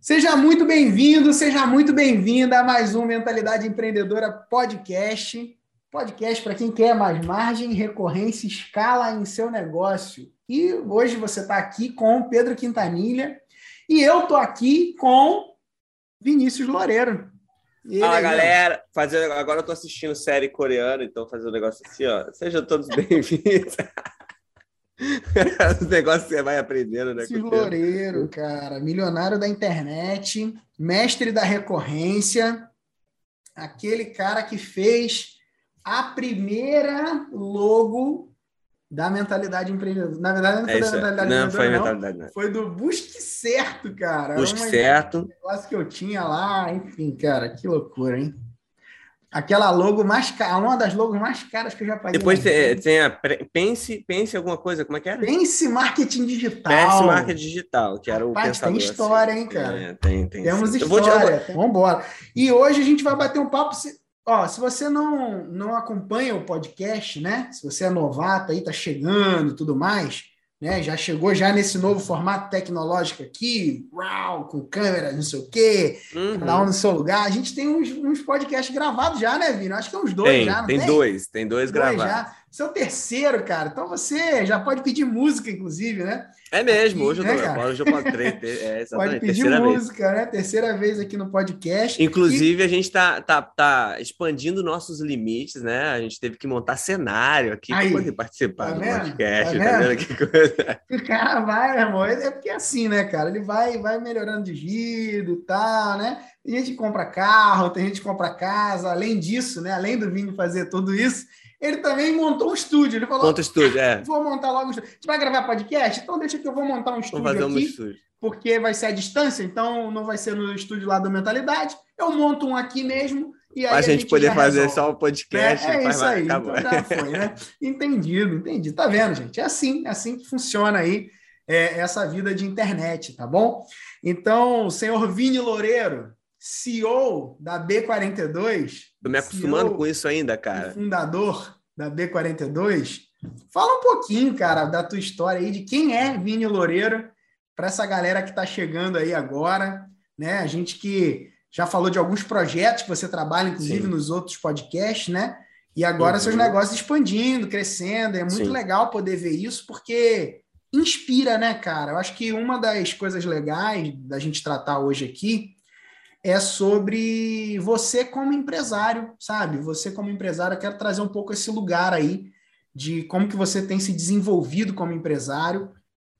Seja muito bem-vindo, seja muito bem-vinda a mais um Mentalidade Empreendedora Podcast. Podcast para quem quer mais margem, recorrência, escala em seu negócio. E hoje você está aqui com Pedro Quintanilha e eu estou aqui com Vinícius Loureiro. Ele Fala, galera. Fazer, agora eu estou assistindo série coreana, então fazer um negócio assim, ó. Sejam todos bem-vindos. Os negócios você vai aprendendo, né? Loureiro, cara. Milionário da internet, mestre da recorrência, aquele cara que fez a primeira logo da mentalidade empreendedora. Na verdade, não foi é da mentalidade não, foi mentalidade, não. Foi do Busque Certo, cara. Busque Certo. Negócio que eu tinha lá, enfim, cara, que loucura, hein? Aquela logo mais cara, uma das logos mais caras que eu já paguei. Depois tem, tem, a Pense, Pense alguma coisa, como é que era? Pense Marketing Digital. Pense Marketing Digital, que era o Rapaz, pensador. tem história, assim. hein, cara? É, tem, tem. Temos sim. história. Vou... Vamos embora. E hoje a gente vai bater um papo... Ó, se você não, não acompanha o podcast, né? Se você é novato aí, tá chegando e tudo mais, né? Já chegou já nesse novo formato tecnológico aqui, uau, com câmera, não sei o quê, uhum. cada um no seu lugar. A gente tem uns, uns podcasts gravados já, né, Vino? Acho que é uns dois tem, já, tem, tem? dois, tem dois, dois gravados. Já. Seu terceiro, cara. Então você já pode pedir música, inclusive, né? É mesmo, hoje, aqui, eu, tô, né, hoje eu posso é, Pode pedir música, vez. né? Terceira vez aqui no podcast. Inclusive, e... a gente está tá, tá expandindo nossos limites, né? A gente teve que montar cenário aqui para poder participar tá do podcast. Tá, tá vendo que coisa? O cara vai, meu irmão. É porque é assim, né, cara? Ele vai, vai melhorando de vida e tal, né? Tem gente que compra carro, tem gente que compra casa. Além disso, né? Além do Vini fazer tudo isso, ele também montou um estúdio. Ele falou: Monta estúdio, é. Vou montar logo um estúdio. A gente vai gravar podcast? Então deixa que eu vou montar um estúdio fazer aqui. Um estúdio. Porque vai ser à distância, então não vai ser no estúdio lá da Mentalidade. Eu monto um aqui mesmo. E aí a, gente, a gente poder fazer resolve. só o podcast. É, é isso aí. Então já foi, né? Entendido, entendi. Tá vendo, gente? É assim, é assim que funciona aí é, essa vida de internet, tá bom? Então, senhor Vini Loureiro, CEO da B42. Tô me acostumando com isso ainda, cara. Fundador da B42. Fala um pouquinho, cara, da tua história aí, de quem é Vini Loureiro, para essa galera que está chegando aí agora, né? A gente que já falou de alguns projetos que você trabalha, inclusive, Sim. nos outros podcasts, né? E agora uhum. seus negócios expandindo, crescendo. É muito Sim. legal poder ver isso, porque inspira, né, cara? Eu acho que uma das coisas legais da gente tratar hoje aqui é sobre você como empresário, sabe? Você como empresário, eu quero trazer um pouco esse lugar aí de como que você tem se desenvolvido como empresário,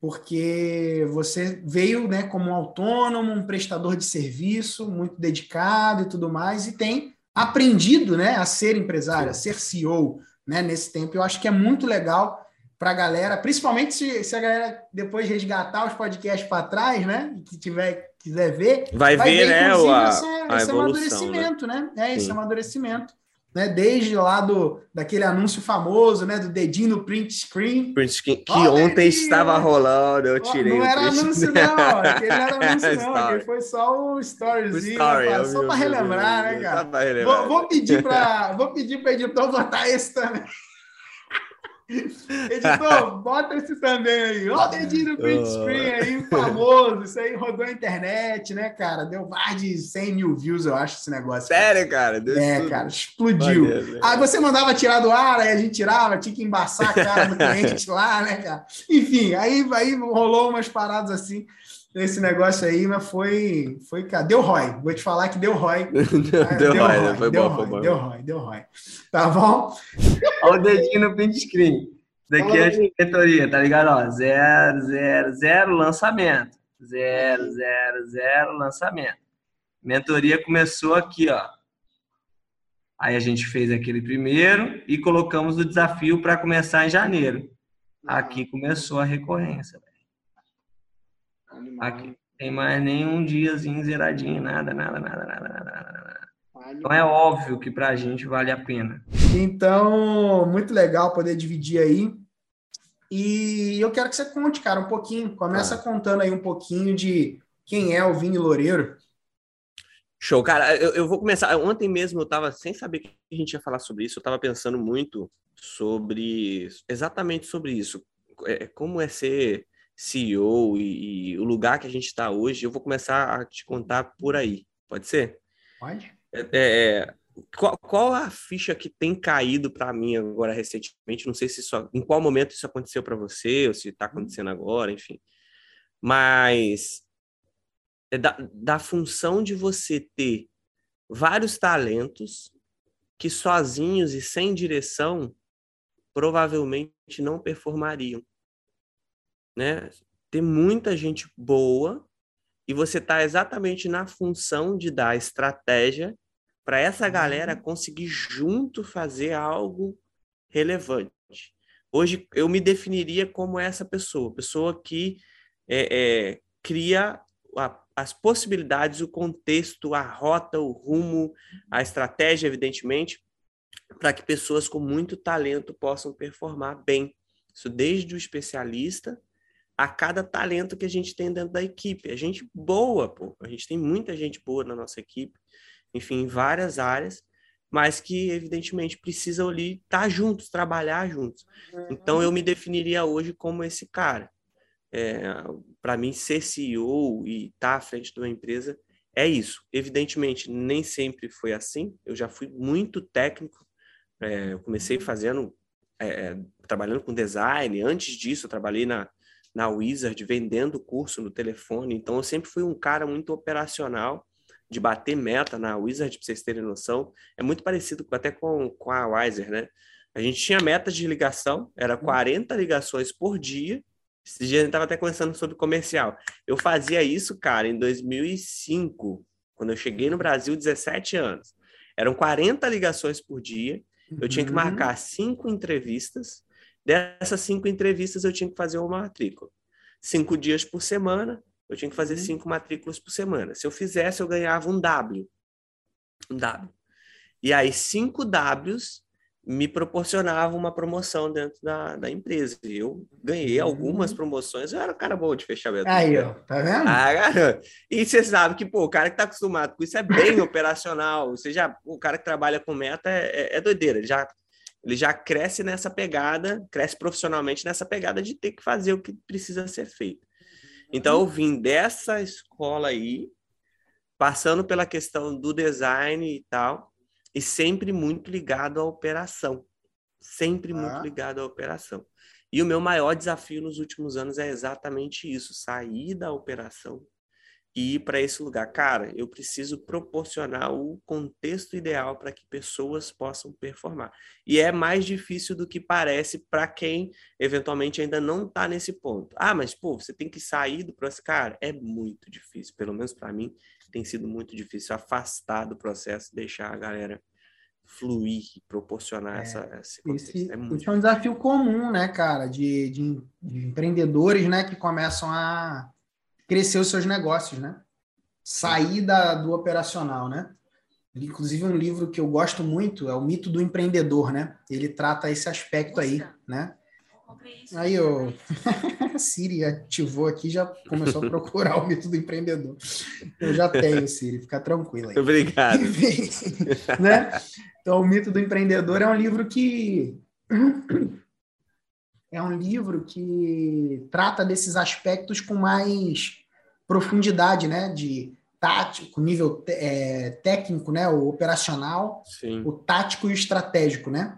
porque você veio, né, como um autônomo, um prestador de serviço, muito dedicado e tudo mais, e tem aprendido, né, a ser empresário, a ser CEO, né, nesse tempo. Eu acho que é muito legal para a galera, principalmente se, se a galera depois resgatar os podcasts para trás, né, que tiver quiser ver, vai, vai ver, ver né, o, a, esse, a esse evolução, amadurecimento, né? né? É, esse Sim. amadurecimento. Né, desde lá do, daquele anúncio famoso, né, do dedinho no print screen. Print screen que oh, ontem dedinho, estava rolando, eu tirei Não era anúncio não, aquele não era anúncio não, aquele foi só um storyzinho, story, rapaz, só para relembrar, né, cara? Vou, vou, pedir para vou pedir para editor botar esse também. Editor, bota esse também aí. Olha o dedinho no print screen aí, famoso. Isso aí rodou a internet, né, cara? Deu mais de 100 mil views, eu acho, esse negócio. Sério, cara? Deu é, tudo. cara, explodiu. Valeu, aí você mandava tirar do ar, aí a gente tirava, tinha que embaçar a cara do cliente lá, né, cara? Enfim, aí, aí rolou umas paradas assim esse negócio aí, mas foi, foi, cara, deu ROI. Vou te falar que deu ROI. deu, deu, deu ROI, foi deu bom, foi deu ROI, deu ROI. Tá bom? Olha o dedinho no print screen. Daqui é a diretoria, tá ligado? Ó, zero, zero, zero lançamento. Zero, zero, zero lançamento. Mentoria começou aqui, ó. Aí a gente fez aquele primeiro e colocamos o desafio para começar em janeiro. Aqui começou a recorrência. Aqui tem mais nenhum diazinho zeradinho, nada, nada, nada, nada, nada, nada. Então é óbvio que para a gente vale a pena. Então, muito legal poder dividir aí. E eu quero que você conte, cara, um pouquinho. Começa ah. contando aí um pouquinho de quem é o Vini Loureiro. Show, cara. Eu, eu vou começar. Ontem mesmo eu estava sem saber que a gente ia falar sobre isso. Eu estava pensando muito sobre exatamente sobre isso. É, como é ser CEO e, e o lugar que a gente está hoje, eu vou começar a te contar por aí. Pode ser? Pode. É, é, qual, qual, a ficha que tem caído para mim agora recentemente? Não sei se isso, em qual momento isso aconteceu para você, ou se está acontecendo agora, enfim. Mas é da, da função de você ter vários talentos que sozinhos e sem direção provavelmente não performariam. Né? Tem muita gente boa e você está exatamente na função de dar estratégia para essa galera uhum. conseguir junto fazer algo relevante. Hoje eu me definiria como essa pessoa, pessoa que é, é, cria a, as possibilidades, o contexto, a rota, o rumo, a estratégia, evidentemente, para que pessoas com muito talento possam performar bem. Isso desde o especialista a cada talento que a gente tem dentro da equipe. A gente boa, pô. A gente tem muita gente boa na nossa equipe enfim, em várias áreas, mas que evidentemente precisam ali estar juntos, trabalhar juntos. Então eu me definiria hoje como esse cara. É, para mim ser CEO e estar à frente de uma empresa é isso. Evidentemente nem sempre foi assim. Eu já fui muito técnico. É, eu comecei fazendo é, é trabalhando com design. Antes disso eu trabalhei na na Wizard vendendo curso no telefone. Então eu sempre fui um cara muito operacional de bater meta na Wizard, para vocês terem noção, é muito parecido até com, com a Wiser, né? A gente tinha metas de ligação, era 40 uhum. ligações por dia. Esse dia a gente estava até conversando sobre comercial. Eu fazia isso, cara, em 2005, quando eu cheguei no Brasil, 17 anos. Eram 40 ligações por dia. Eu tinha que uhum. marcar cinco entrevistas. Dessas cinco entrevistas, eu tinha que fazer uma matrícula. Cinco dias por semana, eu tinha que fazer uhum. cinco matrículas por semana. Se eu fizesse, eu ganhava um W. Um W. E aí, cinco Ws me proporcionavam uma promoção dentro da, da empresa. Eu ganhei algumas uhum. promoções, eu era um cara bom de fechamento. Aí, ó, tá vendo? Ah, e você sabe que, pô, o cara que tá acostumado com isso é bem operacional. Você já, o cara que trabalha com meta é, é, é doideira, ele já, ele já cresce nessa pegada, cresce profissionalmente nessa pegada de ter que fazer o que precisa ser feito. Então, eu vim dessa escola aí, passando pela questão do design e tal, e sempre muito ligado à operação. Sempre ah. muito ligado à operação. E o meu maior desafio nos últimos anos é exatamente isso: sair da operação e ir para esse lugar. Cara, eu preciso proporcionar o contexto ideal para que pessoas possam performar. E é mais difícil do que parece para quem eventualmente ainda não está nesse ponto. Ah, mas pô, você tem que sair do processo. Cara, é muito difícil. Pelo menos para mim, tem sido muito difícil afastar do processo, deixar a galera fluir, proporcionar é, essa, esse contexto. Esse, é, muito esse é um desafio comum, né, cara, de, de, de empreendedores, né, que começam a crescer os seus negócios, né? Sair da, do operacional, né? Inclusive um livro que eu gosto muito é o Mito do Empreendedor, né? Ele trata esse aspecto aí, né? Aí o Siri ativou aqui já começou a procurar o mito do empreendedor. Eu já tenho, Siri, fica tranquilo aí. Obrigado. né? Então, o mito do empreendedor é um livro que é um livro que trata desses aspectos com mais profundidade, né? De tático, nível é, técnico, né? O operacional, Sim. o tático e o estratégico, né?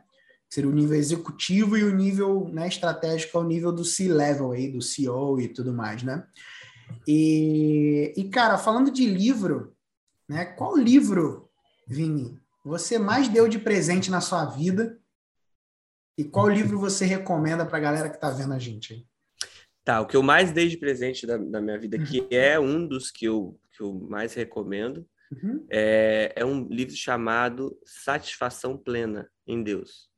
Seria o nível executivo e o nível né, estratégico é o nível do C-level aí, do CEO e tudo mais, né? E, e, cara, falando de livro, né? Qual livro, Vini, você mais deu de presente na sua vida e qual livro você recomenda para a galera que está vendo a gente aí? Tá, o que eu mais dei de presente da, da minha vida, que uhum. é um dos que eu, que eu mais recomendo, uhum. é, é um livro chamado Satisfação Plena em Deus,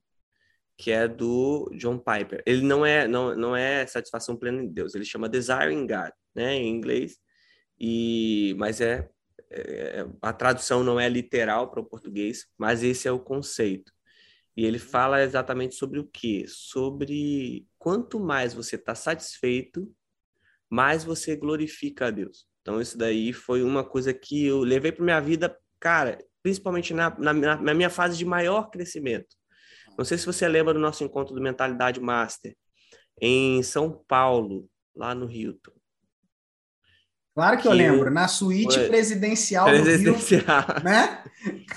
que é do John Piper. Ele não é, não, não é Satisfação Plena em Deus, ele chama Desiring God, né, em inglês, e, mas é, é a tradução não é literal para o português, mas esse é o conceito. E ele fala exatamente sobre o quê? Sobre quanto mais você está satisfeito, mais você glorifica a Deus. Então, isso daí foi uma coisa que eu levei para minha vida, cara, principalmente na, na, na, minha fase de maior crescimento. Não sei se você lembra do nosso encontro do Mentalidade Master. Em São Paulo, lá no Hilton. Claro que, que eu lembro, na suíte Foi... presidencial, presidencial. do Rio, né?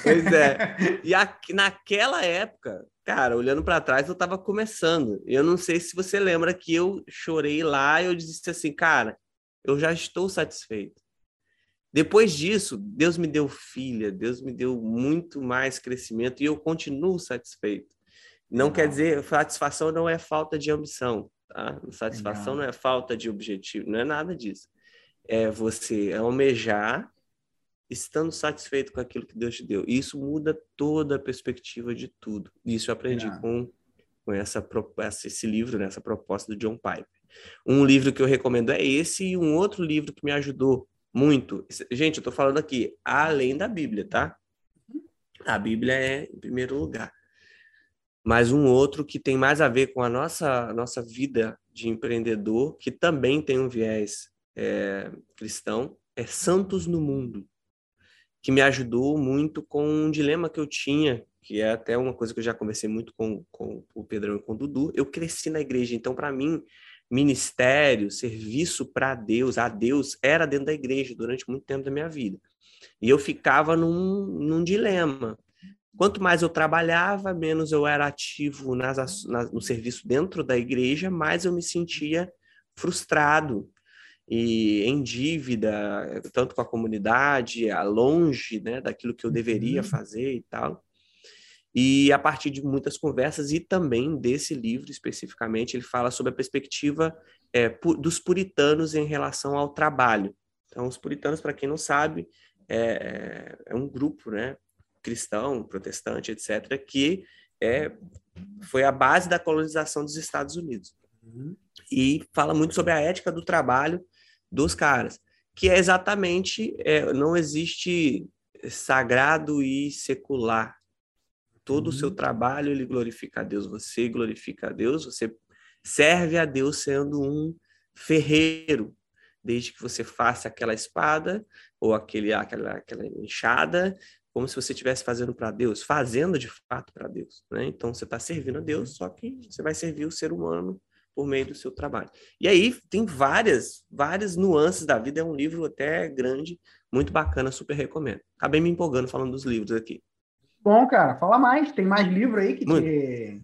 Pois é. E aqui, naquela época, cara, olhando para trás, eu estava começando. Eu não sei se você lembra que eu chorei lá e eu disse assim, cara, eu já estou satisfeito. Depois disso, Deus me deu filha, Deus me deu muito mais crescimento e eu continuo satisfeito. Não quer dizer, satisfação não é falta de ambição, tá? Satisfação não é falta de objetivo, não é nada disso. É você almejar estando satisfeito com aquilo que Deus te deu. E isso muda toda a perspectiva de tudo. Isso eu aprendi com, com essa, esse livro, né? essa proposta do John Piper. Um livro que eu recomendo é esse e um outro livro que me ajudou muito. Gente, eu estou falando aqui além da Bíblia, tá? A Bíblia é em primeiro lugar. Mas um outro que tem mais a ver com a nossa, nossa vida de empreendedor, que também tem um viés é, cristão, é Santos no Mundo, que me ajudou muito com um dilema que eu tinha, que é até uma coisa que eu já conversei muito com, com o Pedrão e com o Dudu. Eu cresci na igreja, então para mim ministério, serviço para Deus, a Deus, era dentro da igreja durante muito tempo da minha vida. E eu ficava num, num dilema. Quanto mais eu trabalhava, menos eu era ativo nas, nas, no serviço dentro da igreja, mais eu me sentia frustrado e em dívida, tanto com a comunidade, longe né, daquilo que eu deveria uhum. fazer e tal. E a partir de muitas conversas e também desse livro especificamente, ele fala sobre a perspectiva é, dos puritanos em relação ao trabalho. Então, os puritanos, para quem não sabe, é, é, um grupo né, cristão, protestante, etc., que é, foi a base da colonização dos Estados Unidos. Uhum. E fala muito sobre a ética do trabalho dos caras, que é exatamente, é, não existe sagrado e secular todo o seu uhum. trabalho ele glorifica a Deus, você glorifica a Deus, você serve a Deus sendo um ferreiro, desde que você faça aquela espada ou aquele, aquela, aquela enxada, como se você estivesse fazendo para Deus, fazendo de fato para Deus. Né? Então você está servindo a Deus, só que você vai servir o ser humano por meio do seu trabalho. E aí tem várias, várias nuances da vida, é um livro até grande, muito bacana, super recomendo. Acabei me empolgando falando dos livros aqui. Bom, cara, fala mais. Tem mais livro aí que te,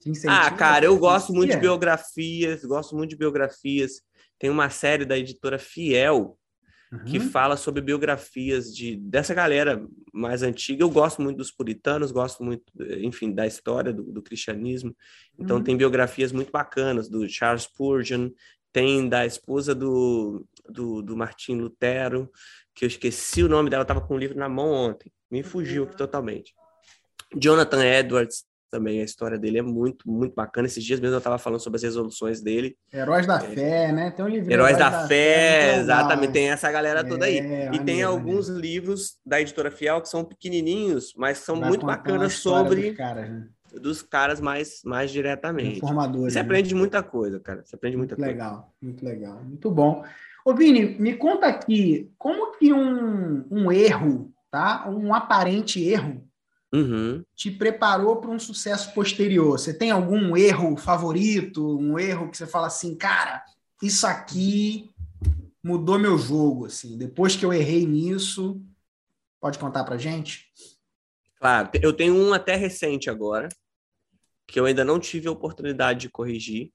te incentiva? Ah, cara, eu gosto muito de biografias, gosto muito de biografias. Tem uma série da editora Fiel uhum. que fala sobre biografias de dessa galera mais antiga. Eu gosto muito dos puritanos, gosto muito, enfim, da história do, do cristianismo. Então uhum. tem biografias muito bacanas do Charles Spurgeon, tem da esposa do, do, do Martim Lutero, que eu esqueci o nome dela, estava com o livro na mão ontem. Me fugiu aqui totalmente. Jonathan Edwards também, a história dele é muito, muito bacana. Esses dias mesmo eu estava falando sobre as resoluções dele. Heróis da é, Fé, né? Tem um livro. Heróis, Heróis da, da, Fé, Fé exatamente. Tem essa galera toda aí. É, e tem alguns livros da editora Fiel que são pequenininhos, mas são Vai muito bacanas sobre. Dos caras, né? dos caras mais, mais diretamente. Formadores. Você né? aprende muita coisa, cara. Você aprende muita muito coisa. Legal, muito legal. Muito bom. Ô, Vini, me conta aqui, como que um, um erro tá? Um aparente erro uhum. te preparou para um sucesso posterior. Você tem algum erro favorito, um erro que você fala assim, cara, isso aqui mudou meu jogo, assim. Depois que eu errei nisso, pode contar para gente? Claro, eu tenho um até recente agora que eu ainda não tive a oportunidade de corrigir,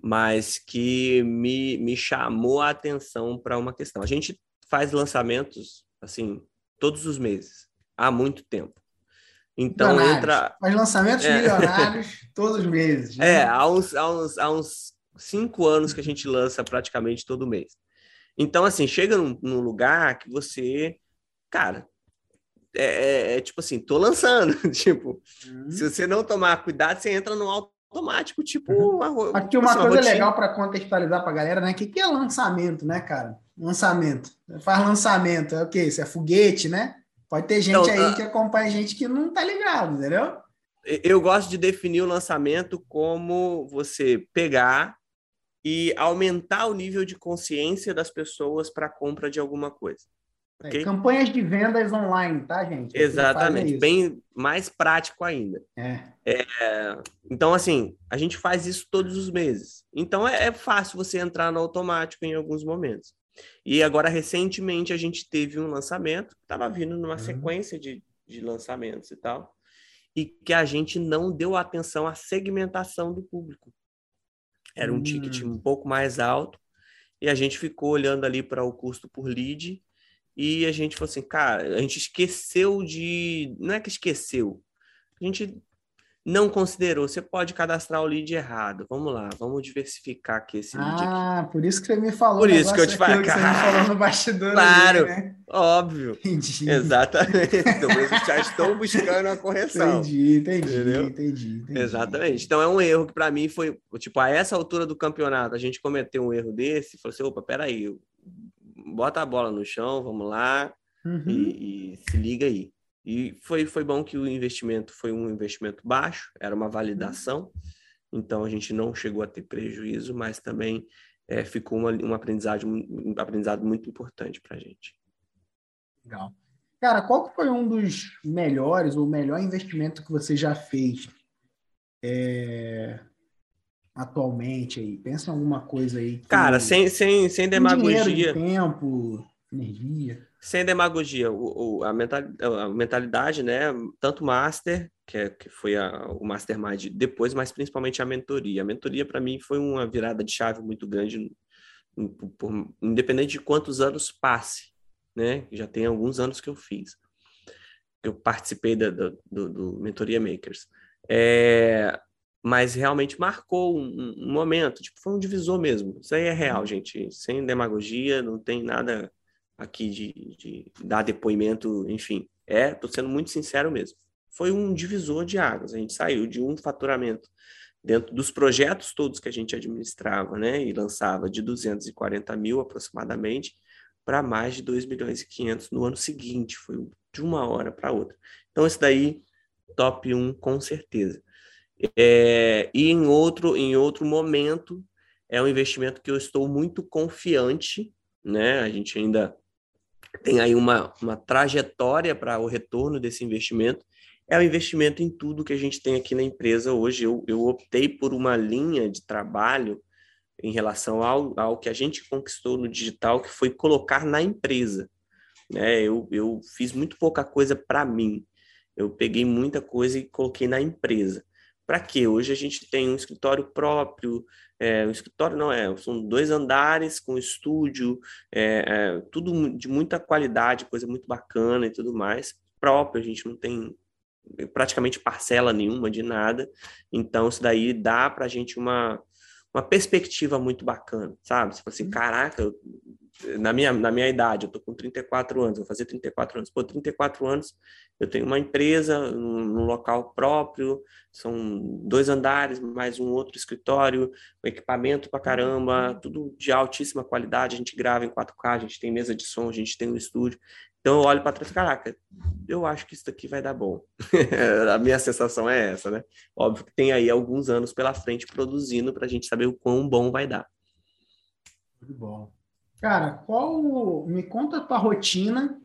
mas que me, me chamou a atenção para uma questão. A gente faz lançamentos assim todos os meses, há muito tempo. Então entra. Faz lançamentos é. milionários todos os meses. Né? É, há uns, há, uns, há uns cinco anos que a gente lança praticamente todo mês. Então, assim, chega num, num lugar que você, cara, é, é, é, tipo assim, tô lançando. tipo, uhum. se você não tomar cuidado, você entra no automático, tipo. Uhum. Uma, Aqui uma coisa rotina. legal para contextualizar para a galera, né? O que, que é lançamento, né, cara? Lançamento. Faz lançamento, é o quê? Isso é foguete, né? Pode ter gente então, aí uh... que acompanha gente que não tá ligado, entendeu? Eu gosto de definir o lançamento como você pegar e aumentar o nível de consciência das pessoas para a compra de alguma coisa. É, okay? Campanhas de vendas online, tá, gente? Exatamente, bem mais prático ainda. É. é. então, assim, a gente faz isso todos os meses. Então, é, é fácil você entrar no automático em alguns momentos. E agora, recentemente, a gente teve um lançamento, estava vindo numa uhum. sequência de, de lançamentos e tal, e que a gente não deu atenção à segmentação do público. Era um uhum. ticket hum. um pouco mais alto, e a gente ficou olhando ali para o custo por lead, e a gente falou assim, cara, a gente esqueceu de. Não é que esqueceu, a gente não considerou. Você pode cadastrar o lead errado. Vamos lá, vamos diversificar aqui esse lead. Ah, aqui. por isso que você me falou. Por isso que eu te falei, cara. Você me falou no bastidor. Claro, ali, né? óbvio. Entendi. Exatamente. Então, eles já estão buscando a correção. Entendi, entendi, entendi, entendi, Exatamente. Então é um erro que para mim foi, tipo, a essa altura do campeonato, a gente cometeu um erro desse, falou assim, opa, peraí, bota a bola no chão, vamos lá uhum. e, e se liga aí. E foi, foi bom que o investimento foi um investimento baixo, era uma validação, então a gente não chegou a ter prejuízo, mas também é, ficou uma, um, aprendizado, um aprendizado muito importante para a gente. Legal. Cara, qual foi um dos melhores ou melhor investimento que você já fez é, atualmente aí? Pensa em alguma coisa aí. Que... Cara, sem, sem, sem demagogia. Dinheiro, tempo, energia sem demagogia, o, o, a, mentalidade, né? Tanto master, que, é, que foi a, o mastermind depois, mas principalmente a mentoria. A mentoria, para mim, foi uma virada de chave muito grande, por, por, independente de quantos anos passe, né? Já tem alguns anos que eu fiz. Eu participei da, do, do, do Mentoria Makers. É, mas realmente marcou um, um, momento, tipo, foi um divisor mesmo. Isso aí é real, gente. Sem demagogia, não tem nada aqui de, de dar depoimento, enfim. É, tô sendo muito sincero mesmo. Foi um divisor de águas. A gente saiu de um faturamento dentro dos projetos todos que a gente administrava, né, e lançava de 240 mil aproximadamente para mais de 2 milhões e 500 no ano seguinte, foi de uma hora para outra. Então, esse daí, top 1 com certeza. É, e em outro, em outro momento, é um investimento que eu estou muito confiante, né, a gente ainda tem aí uma, uma trajetória para o retorno desse investimento, é o investimento em tudo que a gente tem aqui na empresa hoje. Eu, eu optei por uma linha de trabalho em relação ao, ao que a gente conquistou no digital, que foi colocar na empresa. Né? Eu, eu fiz muito pouca coisa para mim. Eu peguei muita coisa e coloquei na empresa. Para quê? Hoje a gente tem um escritório próprio, é, um escritório não é, são dois andares com estúdio, é, é, tudo de muita qualidade, coisa muito bacana e tudo mais. Próprio, a gente não tem praticamente parcela nenhuma de nada, então isso daí dá para a gente uma, uma perspectiva muito bacana, sabe? Você fala assim, uhum. caraca, eu, na, minha, na minha idade, eu tô com 34 anos, vou fazer 34 anos, pô, 34 anos, eu tenho uma empresa num local próprio, são dois andares, mais um outro escritório, um equipamento para caramba, tudo de altíssima qualidade. A gente grava em 4K, a gente tem mesa de som, a gente tem um estúdio. Então eu olho para trás e caraca, eu acho que isso daqui vai dar bom. a minha sensação é essa, né? Óbvio que tem aí alguns anos pela frente produzindo para a gente saber o quão bom vai dar. Muito bom. Cara, qual. Me conta a tua rotina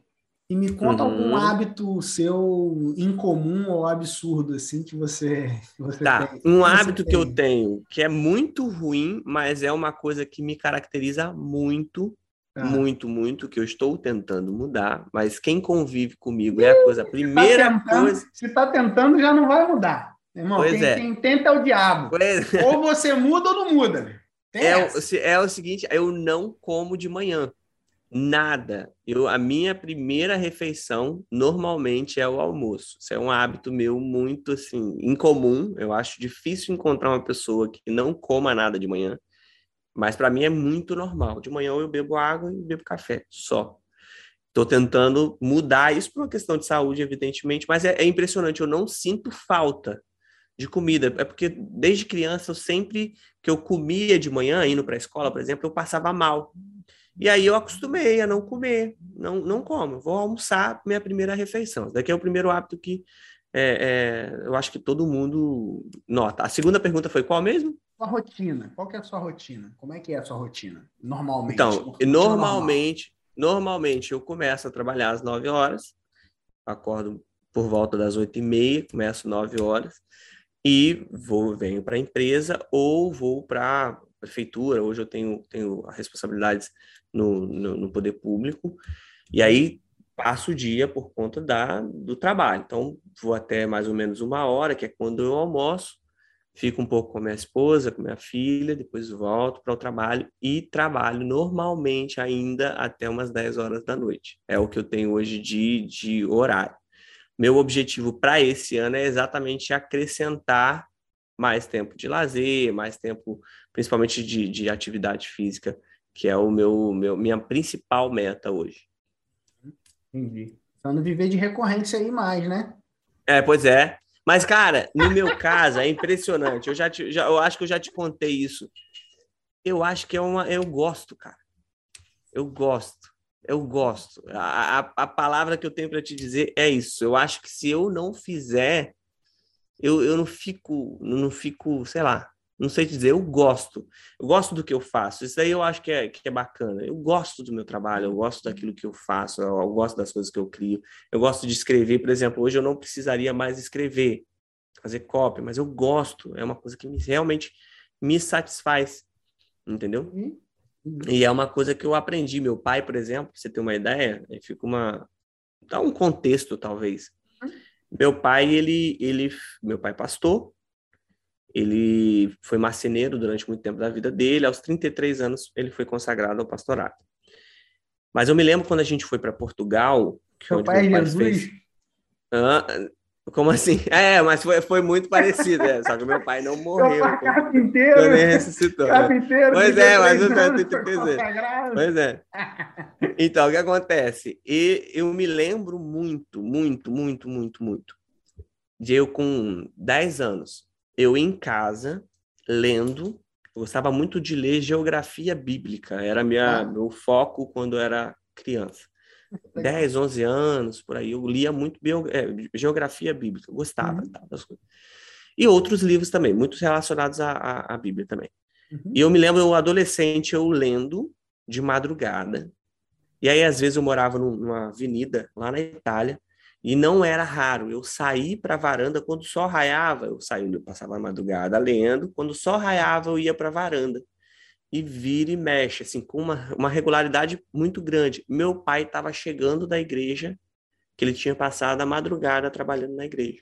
e me conta uhum. algum hábito seu incomum ou absurdo, assim, que você, que você tá. tem. Um hábito que eu tenho, que é muito ruim, mas é uma coisa que me caracteriza muito, tá. muito, muito, que eu estou tentando mudar, mas quem convive comigo é a coisa, a primeira tá tentando, coisa... Se está tentando, já não vai mudar. Irmão, pois quem, é. quem tenta é o diabo. Pois... Ou você muda ou não muda. É o, é o seguinte, eu não como de manhã. Nada. Eu, a minha primeira refeição normalmente é o almoço. Isso é um hábito meu muito assim incomum. Eu acho difícil encontrar uma pessoa que não coma nada de manhã, mas para mim é muito normal. De manhã eu bebo água e bebo café, só. Estou tentando mudar isso por uma questão de saúde, evidentemente, mas é, é impressionante. Eu não sinto falta de comida. É porque desde criança eu sempre que eu comia de manhã, indo para a escola, por exemplo, eu passava mal. E aí eu acostumei a não comer, não, não como, vou almoçar minha primeira refeição. Daqui é o primeiro hábito que é, é, eu acho que todo mundo nota. A segunda pergunta foi qual mesmo? Sua rotina. Qual que é a sua rotina? Como é que é a sua rotina? Normalmente. Então, normalmente, normalmente eu começo a trabalhar às 9 horas, acordo por volta das 8 e meia, começo 9 horas, e vou, venho para a empresa ou vou para a prefeitura. Hoje eu tenho, tenho responsabilidades no, no, no, poder público, e aí passo o dia por conta da, do trabalho. Então, vou até mais ou menos uma hora, que é quando eu almoço, fico um pouco com a minha esposa, com minha filha, depois volto para o trabalho e trabalho normalmente ainda até umas 10 horas da noite. É o que eu tenho hoje de, de horário. Meu objetivo para esse ano é exatamente acrescentar mais tempo de lazer, mais tempo, principalmente de, de atividade física, que é o meu, meu minha principal meta hoje. Entendi. Então, viver de recorrência aí mais, né? É, pois é. Mas, cara, no meu caso, é impressionante. Eu já, te, já eu acho que eu já te contei isso. Eu acho que é uma. Eu gosto, cara. Eu gosto. Eu gosto. A, a, a palavra que eu tenho para te dizer é isso. Eu acho que se eu não fizer, eu, eu não fico, não fico, sei lá, não sei dizer, eu gosto. Eu gosto do que eu faço. Isso aí eu acho que é, que é bacana. Eu gosto do meu trabalho, eu gosto daquilo que eu faço, eu, eu gosto das coisas que eu crio. Eu gosto de escrever, por exemplo, hoje eu não precisaria mais escrever, fazer cópia, mas eu gosto. É uma coisa que me, realmente me satisfaz. Entendeu? Uhum. E é uma coisa que eu aprendi. Meu pai, por exemplo, pra você ter uma ideia, fica uma. dá um contexto, talvez. Uhum. Meu pai, ele, ele, meu pai pastor, ele foi marceneiro durante muito tempo da vida dele. Aos 33 anos, ele foi consagrado ao pastorado. Mas eu me lembro quando a gente foi para Portugal. Seu pai é Jesus? Fez... Ah, como assim? É, mas foi, foi muito parecido, é, só que meu pai não morreu. Meu pai carpinteiro. Nem ressuscitou. Carpinteiro. Pois é, mas o tanto que Pois é. Então, o que acontece? E eu me lembro muito, muito, muito, muito, muito, de eu com 10 anos, eu em casa, lendo, eu gostava muito de ler geografia bíblica, era minha, ah. meu foco quando eu era criança. 10, 11 anos, por aí, eu lia muito bio, é, geografia bíblica, gostava uhum. das coisas. E outros livros também, muitos relacionados à, à, à Bíblia também. Uhum. E eu me lembro, eu adolescente, eu lendo de madrugada, e aí às vezes eu morava numa avenida lá na Itália, e não era raro eu sair para a varanda quando sol raiava, eu saía, eu passava a madrugada lendo, quando sol raiava eu ia para a varanda e vira e mexe, assim, com uma, uma regularidade muito grande. Meu pai estava chegando da igreja, que ele tinha passado a madrugada trabalhando na igreja.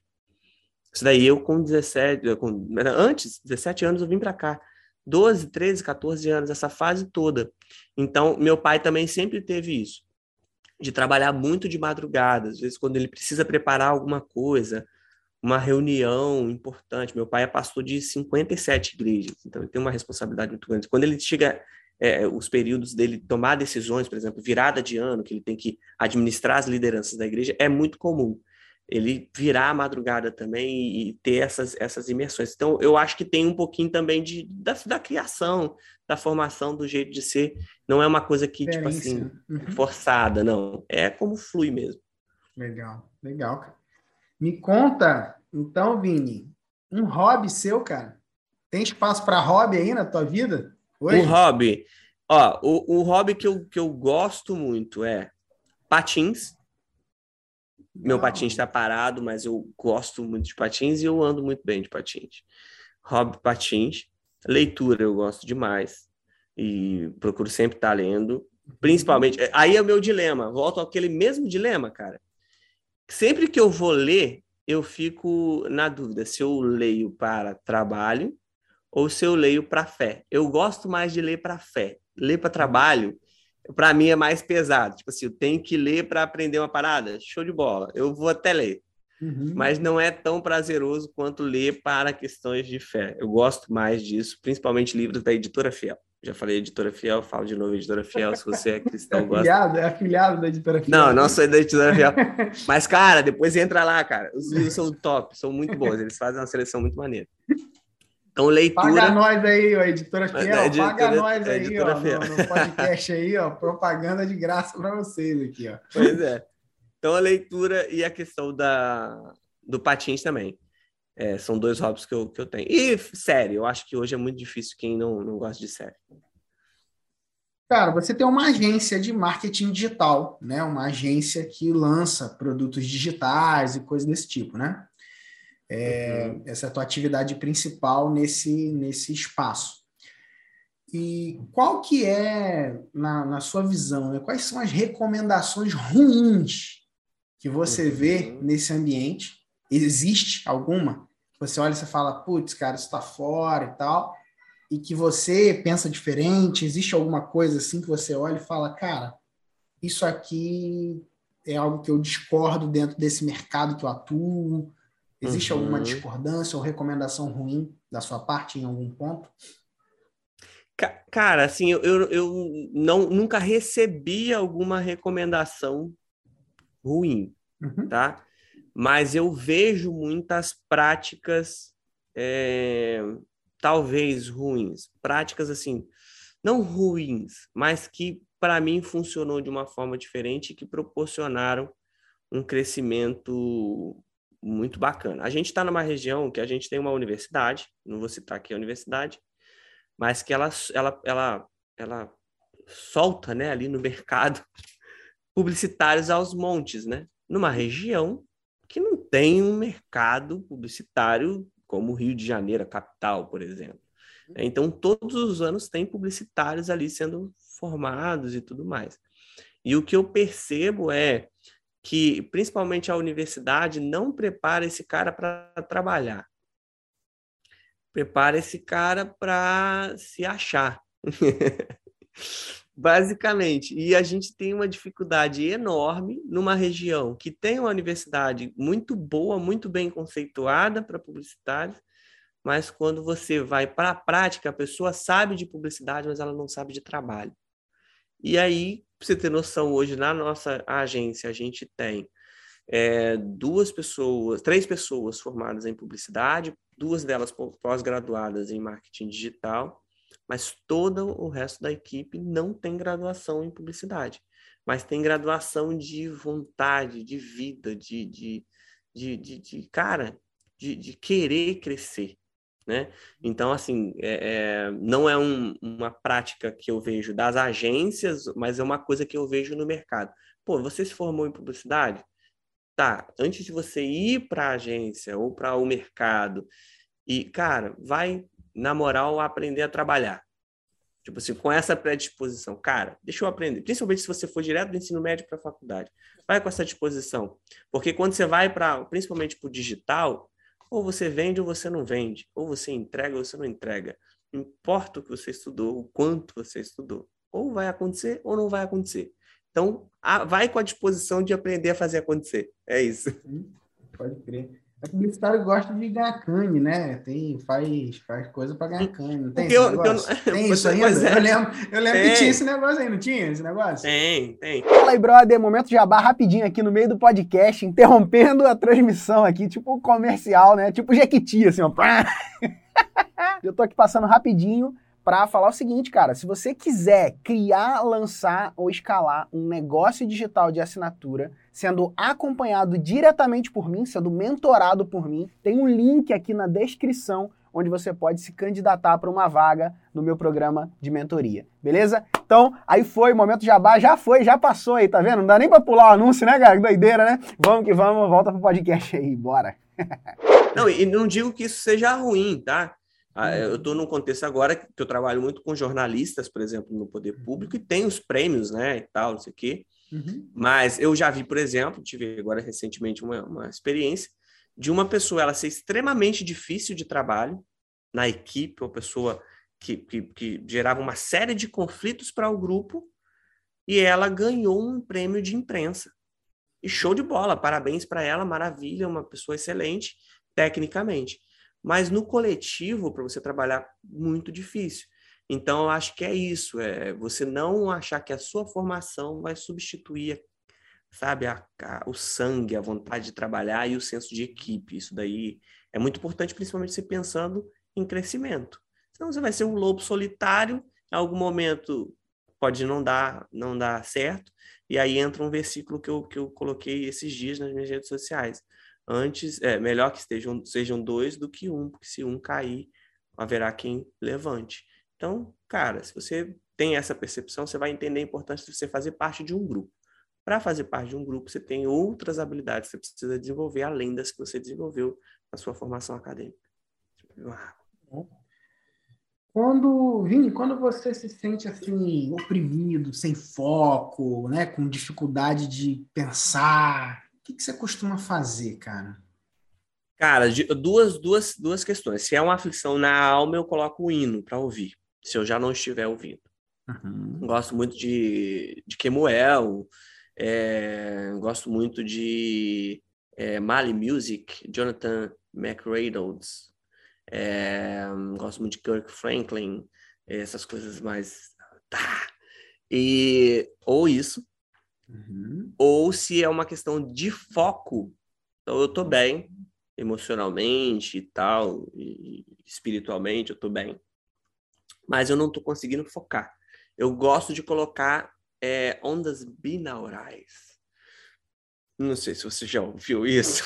Isso daí eu com 17, com, antes, 17 anos eu vim para cá. 12, 13, 14 anos, essa fase toda. Então, meu pai também sempre teve isso de trabalhar muito de madrugada, às vezes quando ele precisa preparar alguma coisa, uma reunião importante. Meu pai é pastor de 57 igrejas, então ele tem uma responsabilidade muito grande. Quando ele chega é, os períodos dele tomar decisões, por exemplo, virada de ano, que ele tem que administrar as lideranças da igreja, é muito comum ele virar a madrugada também e, ter essas, essas imersões. Então, eu acho que tem um pouquinho também de, da, da criação, da formação, do jeito de ser. Não é uma coisa que, tipo assim, uhum. forçada, não. É como flui mesmo. Legal, legal. Me conta, então, Vini, um hobby seu, cara. Tem espaço para hobby aí na tua vida? Hoje? Um hobby. Ó, o, o hobby que eu, que eu gosto muito é patins meu patins está parado, mas eu gosto muito de patins e eu ando muito bem de patins. Hobby patins, leitura eu gosto demais e procuro sempre estar tá lendo, principalmente. Aí é o meu dilema, volto àquele mesmo dilema, cara. Sempre que eu vou ler, eu fico na dúvida se eu leio para trabalho ou se eu leio para fé. Eu gosto mais de ler para fé. Ler para trabalho, para mim é mais pesado. Tipo assim, eu tenho que ler para aprender uma parada. Show de bola. Eu vou até ler. Uhum. Mas não é tão prazeroso quanto ler para questões de fé. Eu gosto mais disso, principalmente livros da Editora Fiel. Já falei Editora Fiel, falo de novo Editora Fiel, se você é cristão, é afiliado, gosta. É afiliado da Editora Fiel. Não, não sou da Editora Fiel. Mas, cara, depois entra lá, cara. Os livros são top, são muito bons. Eles fazem uma seleção muito maneira. Então, leitura. Paga nós aí, ó, editora Fiel. Editora, paga nós aí, ó, no, no, podcast aí, ó. Propaganda de graça para vocês aqui, ó. Pois é. Então, a leitura e a questão da, do patins também. É, são dois hobbies que eu, que eu tenho. E série, eu acho que hoje é muito difícil quem não, não gosta de série. Cara, você tem uma agência de marketing digital, né? Uma agência que lança produtos digitais e coisas desse tipo, né? É, uhum. Essa é a tua atividade principal nesse, nesse espaço. E qual que é, na, na sua visão, né? quais são as recomendações ruins que você uhum. vê nesse ambiente? Existe alguma? Você olha e você fala, putz, cara, isso está fora e tal e que você pensa diferente? Existe alguma coisa assim que você olha e fala, cara, isso aqui é algo que eu discordo dentro desse mercado que eu atuo? Existe uhum. alguma discordância ou recomendação ruim da sua parte em algum ponto? Cara, assim, eu, eu, eu não, nunca recebi alguma recomendação ruim, uhum. tá? Mas eu vejo muitas práticas é, talvez ruins, práticas assim, não ruins, mas que para mim funcionou de uma forma diferente e que proporcionaram um crescimento muito bacana. A gente está numa região que a gente tem uma universidade, não vou citar aqui a universidade, mas que ela, ela, ela, ela solta né, ali no mercado publicitários aos montes, né? Numa região que não tem um mercado publicitário como o Rio de Janeiro, a capital, por exemplo. Então, todos os anos tem publicitários ali sendo formados e tudo mais. E o que eu percebo é que, principalmente, a universidade não prepara esse cara para trabalhar. Prepara esse cara para se achar. Basicamente. E a gente tem uma dificuldade enorme numa região que tem uma universidade muito boa, muito bem conceituada para publicidade, mas quando você vai para a prática, a pessoa sabe de publicidade, mas ela não sabe de trabalho. E aí, para você ter noção, hoje na nossa agência, a gente tem é, duas pessoas, três pessoas formadas em publicidade, duas delas pós-graduadas em marketing digital mas todo o resto da equipe não tem graduação em publicidade, mas tem graduação de vontade, de vida, de, de, de, de, de cara, de, de querer crescer. Né? Então, assim, é, é, não é um, uma prática que eu vejo das agências, mas é uma coisa que eu vejo no mercado. Pô, você se formou em publicidade? Tá, antes de você ir para a agência ou para o mercado, e, cara, vai na moral, aprender a trabalhar. Tipo assim, com essa predisposição. Cara, deixa eu aprender. Principalmente se você for direto do ensino médio para a faculdade. Vai com essa disposição. Porque quando você vai para, principalmente para o digital, ou você vende ou você não vende. Ou você entrega ou você não entrega. Não importa o que você estudou, o quanto você estudou. Ou vai acontecer ou não vai acontecer. Então, vai com a disposição de aprender a fazer acontecer. É isso. Pode crer. É publicitário gosta de ganhar cane, né? Tem, faz, faz coisa para ganhar cane. Não tem eu, eu, tem isso ainda? É. Eu lembro, eu lembro que tinha esse negócio aí, não tinha esse negócio? Tem, tem. Fala aí, brother. Momento de jabá rapidinho aqui no meio do podcast, interrompendo a transmissão aqui, tipo comercial, né? Tipo Jequiti, assim, ó. eu tô aqui passando rapidinho para falar o seguinte, cara, se você quiser criar, lançar ou escalar um negócio digital de assinatura, sendo acompanhado diretamente por mim, sendo mentorado por mim, tem um link aqui na descrição onde você pode se candidatar para uma vaga no meu programa de mentoria, beleza? Então, aí foi, momento jabá, já foi, já passou aí, tá vendo? Não dá nem para pular o anúncio, né, cara? Doideira, né? Vamos que vamos, volta pro podcast aí, bora. não, e não digo que isso seja ruim, tá? Ah, uhum. Eu estou num contexto agora que eu trabalho muito com jornalistas, por exemplo, no poder público, e tem os prêmios, né, e tal, não sei o quê. Uhum. Mas eu já vi, por exemplo, tive agora recentemente uma, uma experiência de uma pessoa ela ser extremamente difícil de trabalho na equipe, uma pessoa que, que, que gerava uma série de conflitos para o grupo, e ela ganhou um prêmio de imprensa. E show de bola, parabéns para ela, maravilha, uma pessoa excelente tecnicamente. Mas no coletivo, para você trabalhar, muito difícil. Então, eu acho que é isso, é você não achar que a sua formação vai substituir, sabe, a, a, o sangue, a vontade de trabalhar e o senso de equipe. Isso daí é muito importante, principalmente você pensando em crescimento. Senão você vai ser um lobo solitário, em algum momento pode não dar, não dar certo, e aí entra um versículo que eu, que eu coloquei esses dias nas minhas redes sociais antes é melhor que estejam sejam dois do que um, porque se um cair, haverá quem levante. Então, cara, se você tem essa percepção, você vai entender a importância de você fazer parte de um grupo. Para fazer parte de um grupo, você tem outras habilidades que você precisa desenvolver, além das que você desenvolveu na sua formação acadêmica. Quando, Vini, quando você se sente assim, oprimido, sem foco, né, com dificuldade de pensar, o que, que você costuma fazer, cara? Cara, duas, duas, duas questões. Se é uma aflição na alma, eu coloco o hino para ouvir, se eu já não estiver ouvindo. Uhum. Gosto muito de, de Kemuel, é, gosto muito de é, Mali Music, Jonathan McReynolds, é, gosto muito de Kirk Franklin, essas coisas mais. Tá. E, ou isso, uhum. ou se é uma questão de foco, então eu tô bem, emocionalmente e tal, e espiritualmente eu tô bem. Mas eu não tô conseguindo focar. Eu gosto de colocar é, ondas binaurais. Não sei se você já ouviu isso.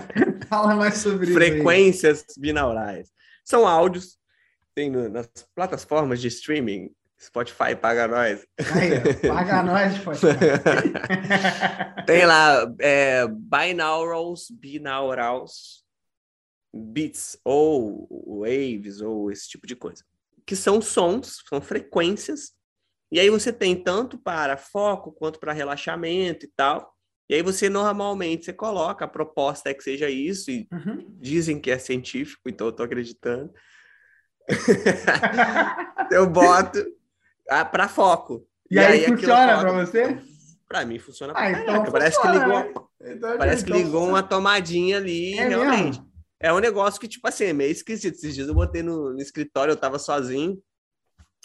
Fala mais sobre Frequências isso. binaurais. São áudios, tem nas plataformas de streaming. Spotify paga nós. Aí, paga nós, Spotify. tem lá é, binaurals, binaurals, beats ou waves ou esse tipo de coisa. Que são sons, são frequências. E aí você tem tanto para foco quanto para relaxamento e tal. E aí você normalmente você coloca, a proposta é que seja isso, e uhum. dizem que é científico, então eu tô acreditando. eu boto ah, para foco. E, e aí, aí funciona para você? Para mim funciona ah, então Parece que ligou, então, parece que ligou uma tomadinha ali, é realmente. Mesmo? É um negócio que, tipo assim, é meio esquisito. Esses dias eu botei no, no escritório, eu tava sozinho.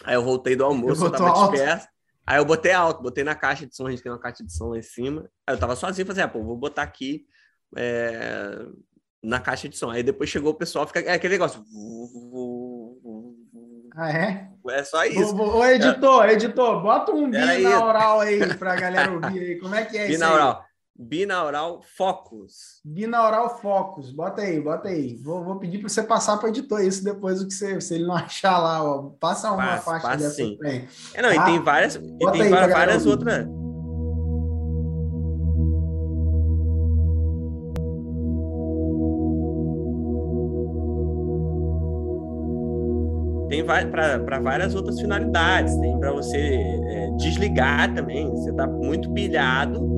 Aí eu voltei do almoço, eu, eu tava alto. disperso. Aí eu botei alto, botei na caixa de som, a gente tem uma caixa de som lá em cima. Aí eu tava sozinho, falei, ah, pô, vou botar aqui é, na caixa de som. Aí depois chegou o pessoal, fica é aquele negócio. Ah, é? É só isso. Ô, editor, é. editor, bota um binaural aí, aí pra galera ouvir aí. Como é que é binaural. isso? Aí? Binaural Focus. Binaural Focus. Bota aí, bota aí. Vou, vou pedir para você passar para o editor isso depois o que você, se ele não achar lá, ó, passa uma passa, faixa passa dessa sim. É, não, ah, e tem várias, e tem aí, várias outras. Tem para várias outras finalidades. Tem para você é, desligar também. Você está muito pilhado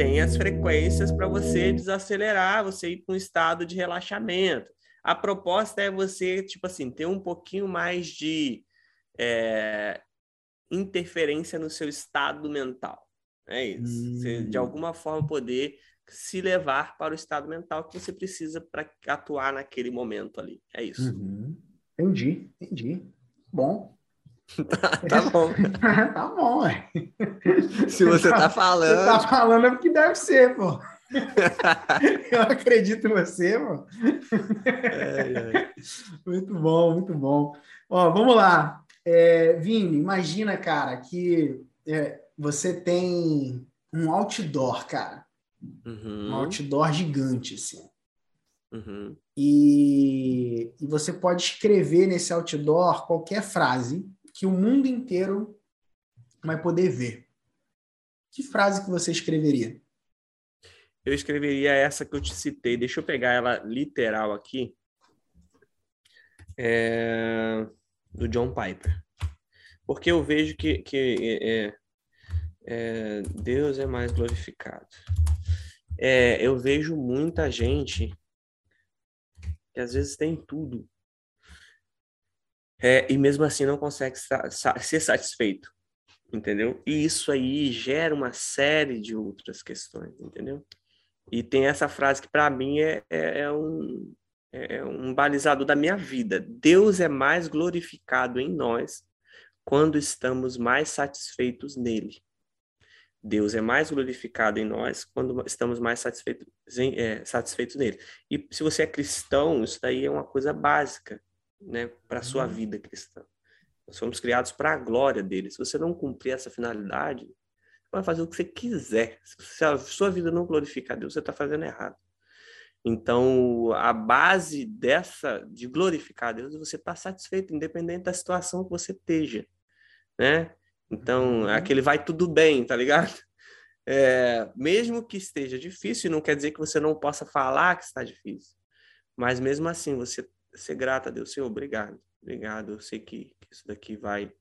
tem as frequências para você desacelerar, você ir para um estado de relaxamento. A proposta é você, tipo assim, ter um pouquinho mais de é, interferência no seu estado mental. É isso. Hum. Você, de hum. alguma forma, poder se levar para o estado mental que você precisa para atuar naquele momento ali. É isso. Uhum. Entendi, entendi. Bom, Tá, tá bom. tá bom, ué. Se você tá falando. Você tá falando é porque deve ser, pô. Eu acredito em você, pô. É, é. Muito bom, muito bom. Ó, vamos lá. É, Vini, imagina, cara, que é, você tem um outdoor, cara. Uhum. Um outdoor gigante, assim. Uhum. E, e você pode escrever nesse outdoor qualquer frase que o mundo inteiro vai poder ver. Que frase que você escreveria? Eu escreveria essa que eu te citei. Deixa eu pegar ela literal aqui. É... Do John Piper. Porque eu vejo que, que é, é, Deus é mais glorificado. É, eu vejo muita gente que às vezes tem tudo, é, e mesmo assim não consegue ser satisfeito, entendeu? E isso aí gera uma série de outras questões, entendeu? E tem essa frase que para mim é, é, é, um, é um balizador da minha vida. Deus é mais glorificado em nós quando estamos mais satisfeitos nele. Deus é mais glorificado em nós quando estamos mais satisfeitos, é, satisfeitos nele. E se você é cristão, isso daí é uma coisa básica né, para a sua uhum. vida cristã. Nós fomos criados para a glória dele. Se você não cumprir essa finalidade, você vai fazer o que você quiser. Se a sua vida não glorificar Deus, você está fazendo errado. Então, a base dessa, de glorificar Deus, é você estar tá satisfeito, independente da situação que você esteja, né? Então, uhum. aquele vai tudo bem, tá ligado? É, mesmo que esteja difícil, não quer dizer que você não possa falar que está difícil. Mas mesmo assim, você ser grato a Deus, Senhor, obrigado, obrigado. Eu sei que, que isso daqui vai,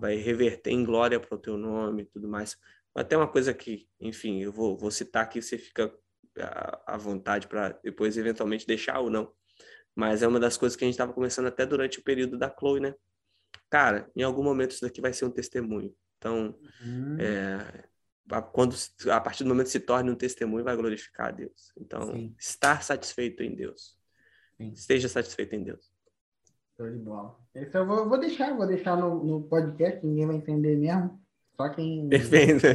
vai reverter em glória para o teu nome e tudo mais. Até uma coisa que, enfim, eu vou, vou citar aqui, você fica à vontade para depois eventualmente deixar ou não. Mas é uma das coisas que a gente estava começando até durante o período da Chloe, né? Cara, em algum momento isso daqui vai ser um testemunho. Então, uhum. é, quando a partir do momento que se torne um testemunho, vai glorificar a Deus. Então, Sim. estar satisfeito em Deus. Esteja satisfeito em Deus. Show de bola. Esse eu vou, vou deixar, vou deixar no, no podcast, ninguém vai entender mesmo. Só quem. Perfeito.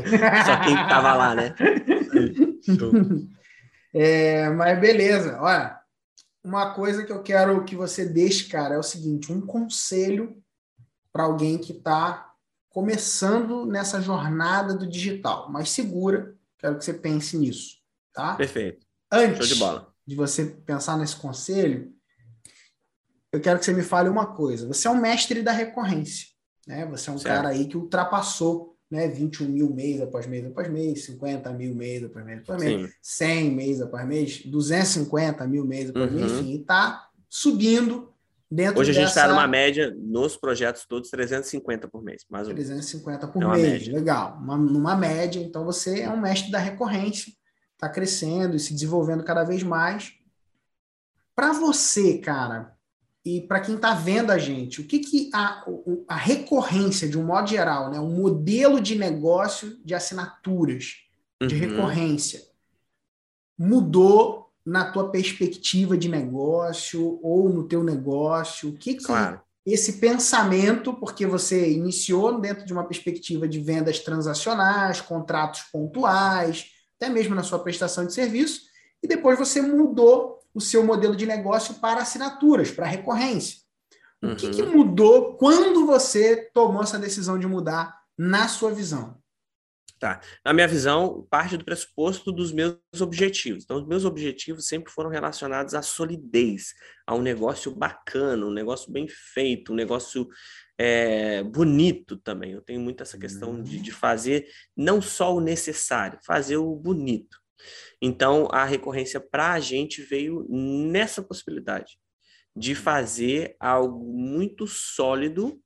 Só quem estava lá, né? é, mas beleza, olha. Uma coisa que eu quero que você deixe, cara, é o seguinte: um conselho para alguém que está começando nessa jornada do digital, mas segura. Quero que você pense nisso, tá? Perfeito. Antes de, de você pensar nesse conselho, eu quero que você me fale uma coisa. Você é um mestre da recorrência, né? Você é um certo. cara aí que ultrapassou né, 21 mil mês após mês após mês, 50 mil mês após mês após mês, Sim. 100 mês após mês, 250 mil mês após uhum. mês, enfim, e está subindo dentro Hoje a gente está numa média, nos projetos todos, 350 por mês, mais ou menos. 350 por é mês, média. legal. Uma, numa média, então você é um mestre da recorrência, está crescendo e se desenvolvendo cada vez mais. Para você, cara, e para quem está vendo a gente, o que, que a, a recorrência, de um modo geral, né, um modelo de negócio de assinaturas, de uhum. recorrência, mudou na tua perspectiva de negócio ou no teu negócio? O que, que claro. esse pensamento, porque você iniciou dentro de uma perspectiva de vendas transacionais, contratos pontuais, até mesmo na sua prestação de serviço, e depois você mudou o seu modelo de negócio para assinaturas, para recorrência. O que, que uhum. mudou quando você tomou essa decisão de mudar na sua visão? Tá. Na minha visão, parte do pressuposto dos meus objetivos. Então, os meus objetivos sempre foram relacionados à solidez, a um negócio bacana, um negócio bem feito, um negócio é, bonito também. Eu tenho muito essa questão de, de fazer não só o necessário, fazer o bonito. Então, a recorrência para a gente veio nessa possibilidade de fazer algo muito sólido,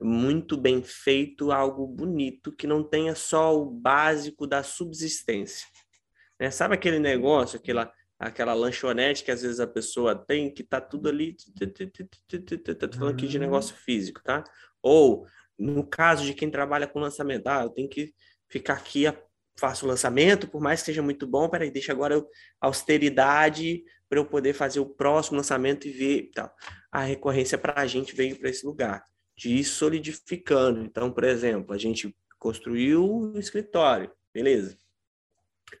muito bem feito, algo bonito, que não tenha só o básico da subsistência. Né? Sabe aquele negócio, aquela, aquela lanchonete que às vezes a pessoa tem, que tá tudo ali, tô falando aqui de negócio físico, tá? Ou, no caso de quem trabalha com lançamento, ah, eu tenho que ficar aqui faço o lançamento, por mais que seja muito bom, peraí, deixa agora eu, austeridade para eu poder fazer o próximo lançamento e ver tal. A recorrência para a gente veio para esse lugar, de ir solidificando. Então, por exemplo, a gente construiu um escritório, beleza.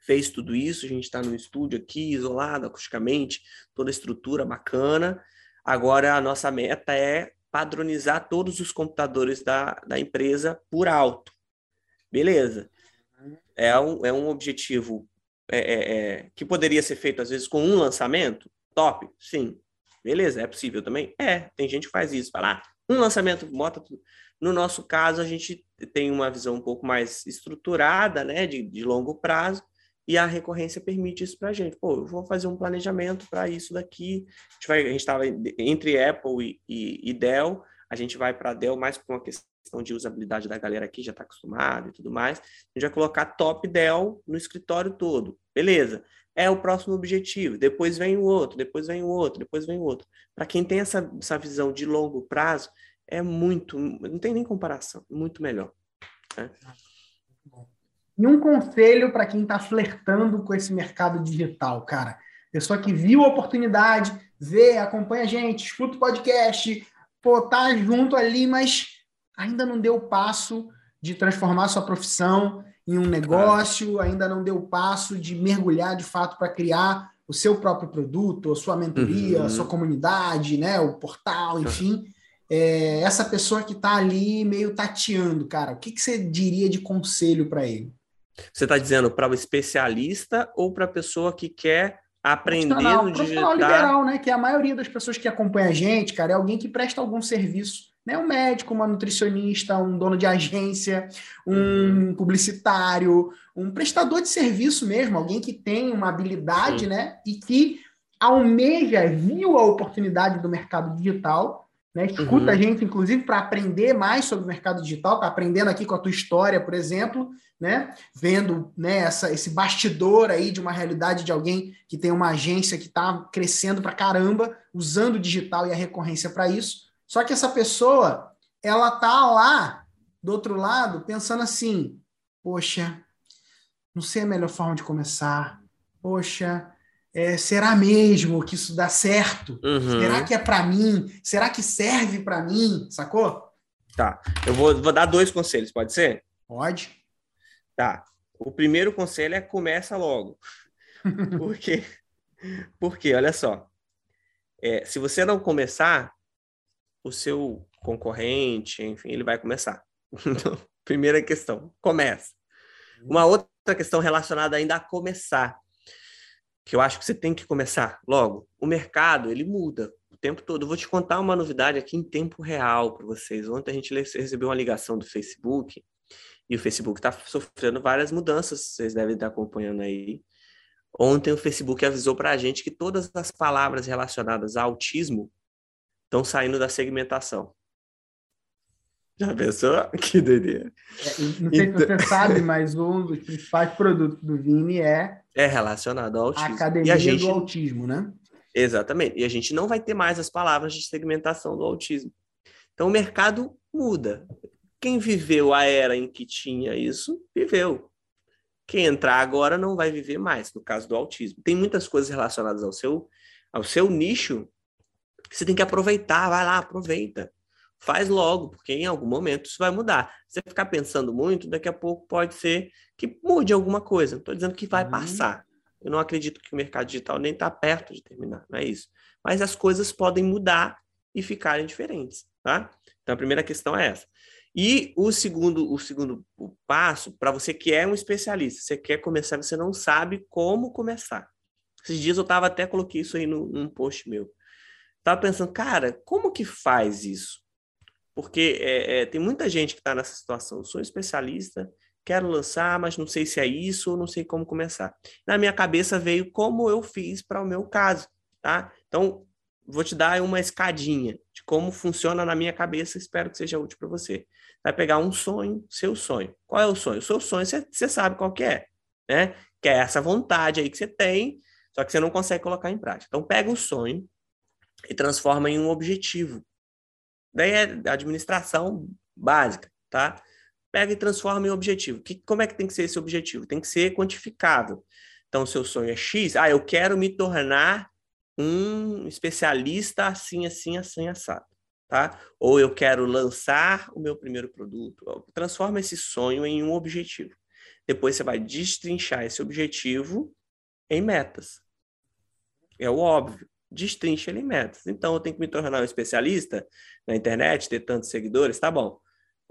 Fez tudo isso, a gente está no estúdio aqui, isolado acusticamente, toda a estrutura bacana. Agora, a nossa meta é padronizar todos os computadores da, da empresa por alto. Beleza é um, é um objetivo é, é, é, que poderia ser feito, às vezes, com um lançamento? Top, sim. Beleza, é possível também? É, tem gente que faz isso. Fala, ah, um lançamento, bota tudo. No nosso caso, a gente tem uma visão um pouco mais estruturada, né, de, de longo prazo, e a recorrência permite isso para a gente. Pô, eu vou fazer um planejamento para isso daqui. A gente estava entre Apple e, e, e Dell, a gente vai para Dell mais por uma questão questão de usabilidade da galera aqui já está acostumada e tudo mais. A gente vai colocar top Dell no escritório todo. Beleza. É o próximo objetivo. Depois vem o outro, depois vem o outro, depois vem o outro. Para quem tem essa, essa visão de longo prazo, é muito, não tem nem comparação, muito melhor. Né? E um conselho para quem está flertando com esse mercado digital, cara. Pessoa que viu a oportunidade, vê, acompanha a gente, escuta o podcast, pô, tá junto ali, mas ainda não deu o passo de transformar sua profissão em um negócio, ainda não deu o passo de mergulhar de fato para criar o seu próprio produto, a sua mentoria, uhum. a sua comunidade, né, o portal, enfim. É, essa pessoa que está ali meio tateando, cara, o que, que você diria de conselho para ele? Você está dizendo para o especialista ou para a pessoa que quer aprender no digital? liberal, né? Que é a maioria das pessoas que acompanha a gente, cara, é alguém que presta algum serviço né? Um médico, uma nutricionista, um dono de agência, um publicitário, um prestador de serviço mesmo, alguém que tem uma habilidade, Sim. né? E que almeja, viu a oportunidade do mercado digital, né? Escuta uhum. a gente, inclusive, para aprender mais sobre o mercado digital, tá aprendendo aqui com a tua história, por exemplo, né? Vendo né, essa, esse bastidor aí de uma realidade de alguém que tem uma agência que está crescendo para caramba, usando o digital e a recorrência para isso. Só que essa pessoa, ela tá lá do outro lado pensando assim: poxa, não sei a melhor forma de começar. Poxa, é, será mesmo que isso dá certo? Uhum. Será que é para mim? Será que serve para mim? Sacou? Tá. Eu vou, vou dar dois conselhos, pode ser? Pode. Tá. O primeiro conselho é começa logo. Porque, porque olha só, é, se você não começar, o seu concorrente, enfim, ele vai começar. Então, primeira questão, começa. Uma outra questão relacionada ainda a começar, que eu acho que você tem que começar logo. O mercado, ele muda o tempo todo. Eu vou te contar uma novidade aqui em tempo real para vocês. Ontem a gente recebeu uma ligação do Facebook e o Facebook está sofrendo várias mudanças, vocês devem estar acompanhando aí. Ontem o Facebook avisou para a gente que todas as palavras relacionadas a autismo estão saindo da segmentação. Já pensou? Que doideira. É, não sei então... se você sabe, mas um dos principais produtos do Vini é... É relacionado ao autismo. A academia gente... do autismo, né? Exatamente. E a gente não vai ter mais as palavras de segmentação do autismo. Então o mercado muda. Quem viveu a era em que tinha isso, viveu. Quem entrar agora não vai viver mais, no caso do autismo. Tem muitas coisas relacionadas ao seu, ao seu nicho você tem que aproveitar, vai lá, aproveita. Faz logo, porque em algum momento isso vai mudar. Se você ficar pensando muito, daqui a pouco pode ser que mude alguma coisa. Não estou dizendo que vai uhum. passar. Eu não acredito que o mercado digital nem está perto de terminar, não é isso. Mas as coisas podem mudar e ficarem diferentes, tá? Então a primeira questão é essa. E o segundo, o segundo passo, para você que é um especialista, você quer começar, você não sabe como começar. Esses dias eu estava até coloquei isso aí no, num post meu estava pensando, cara, como que faz isso? Porque é, é, tem muita gente que está nessa situação. Eu sou especialista, quero lançar, mas não sei se é isso ou não sei como começar. Na minha cabeça veio como eu fiz para o meu caso, tá? Então, vou te dar uma escadinha de como funciona na minha cabeça, espero que seja útil para você. Vai pegar um sonho, seu sonho. Qual é o sonho? O seu sonho, você sabe qual que é, né? Que é essa vontade aí que você tem, só que você não consegue colocar em prática. Então, pega o sonho, e transforma em um objetivo. Daí é administração básica, tá? Pega e transforma em objetivo. Que, como é que tem que ser esse objetivo? Tem que ser quantificável. Então, seu sonho é X, ah, eu quero me tornar um especialista assim, assim, assim, assado, tá? Ou eu quero lançar o meu primeiro produto. Transforma esse sonho em um objetivo. Depois você vai destrinchar esse objetivo em metas. É o óbvio destrincha ele em metas. Então, eu tenho que me tornar um especialista na internet, ter tantos seguidores, tá bom.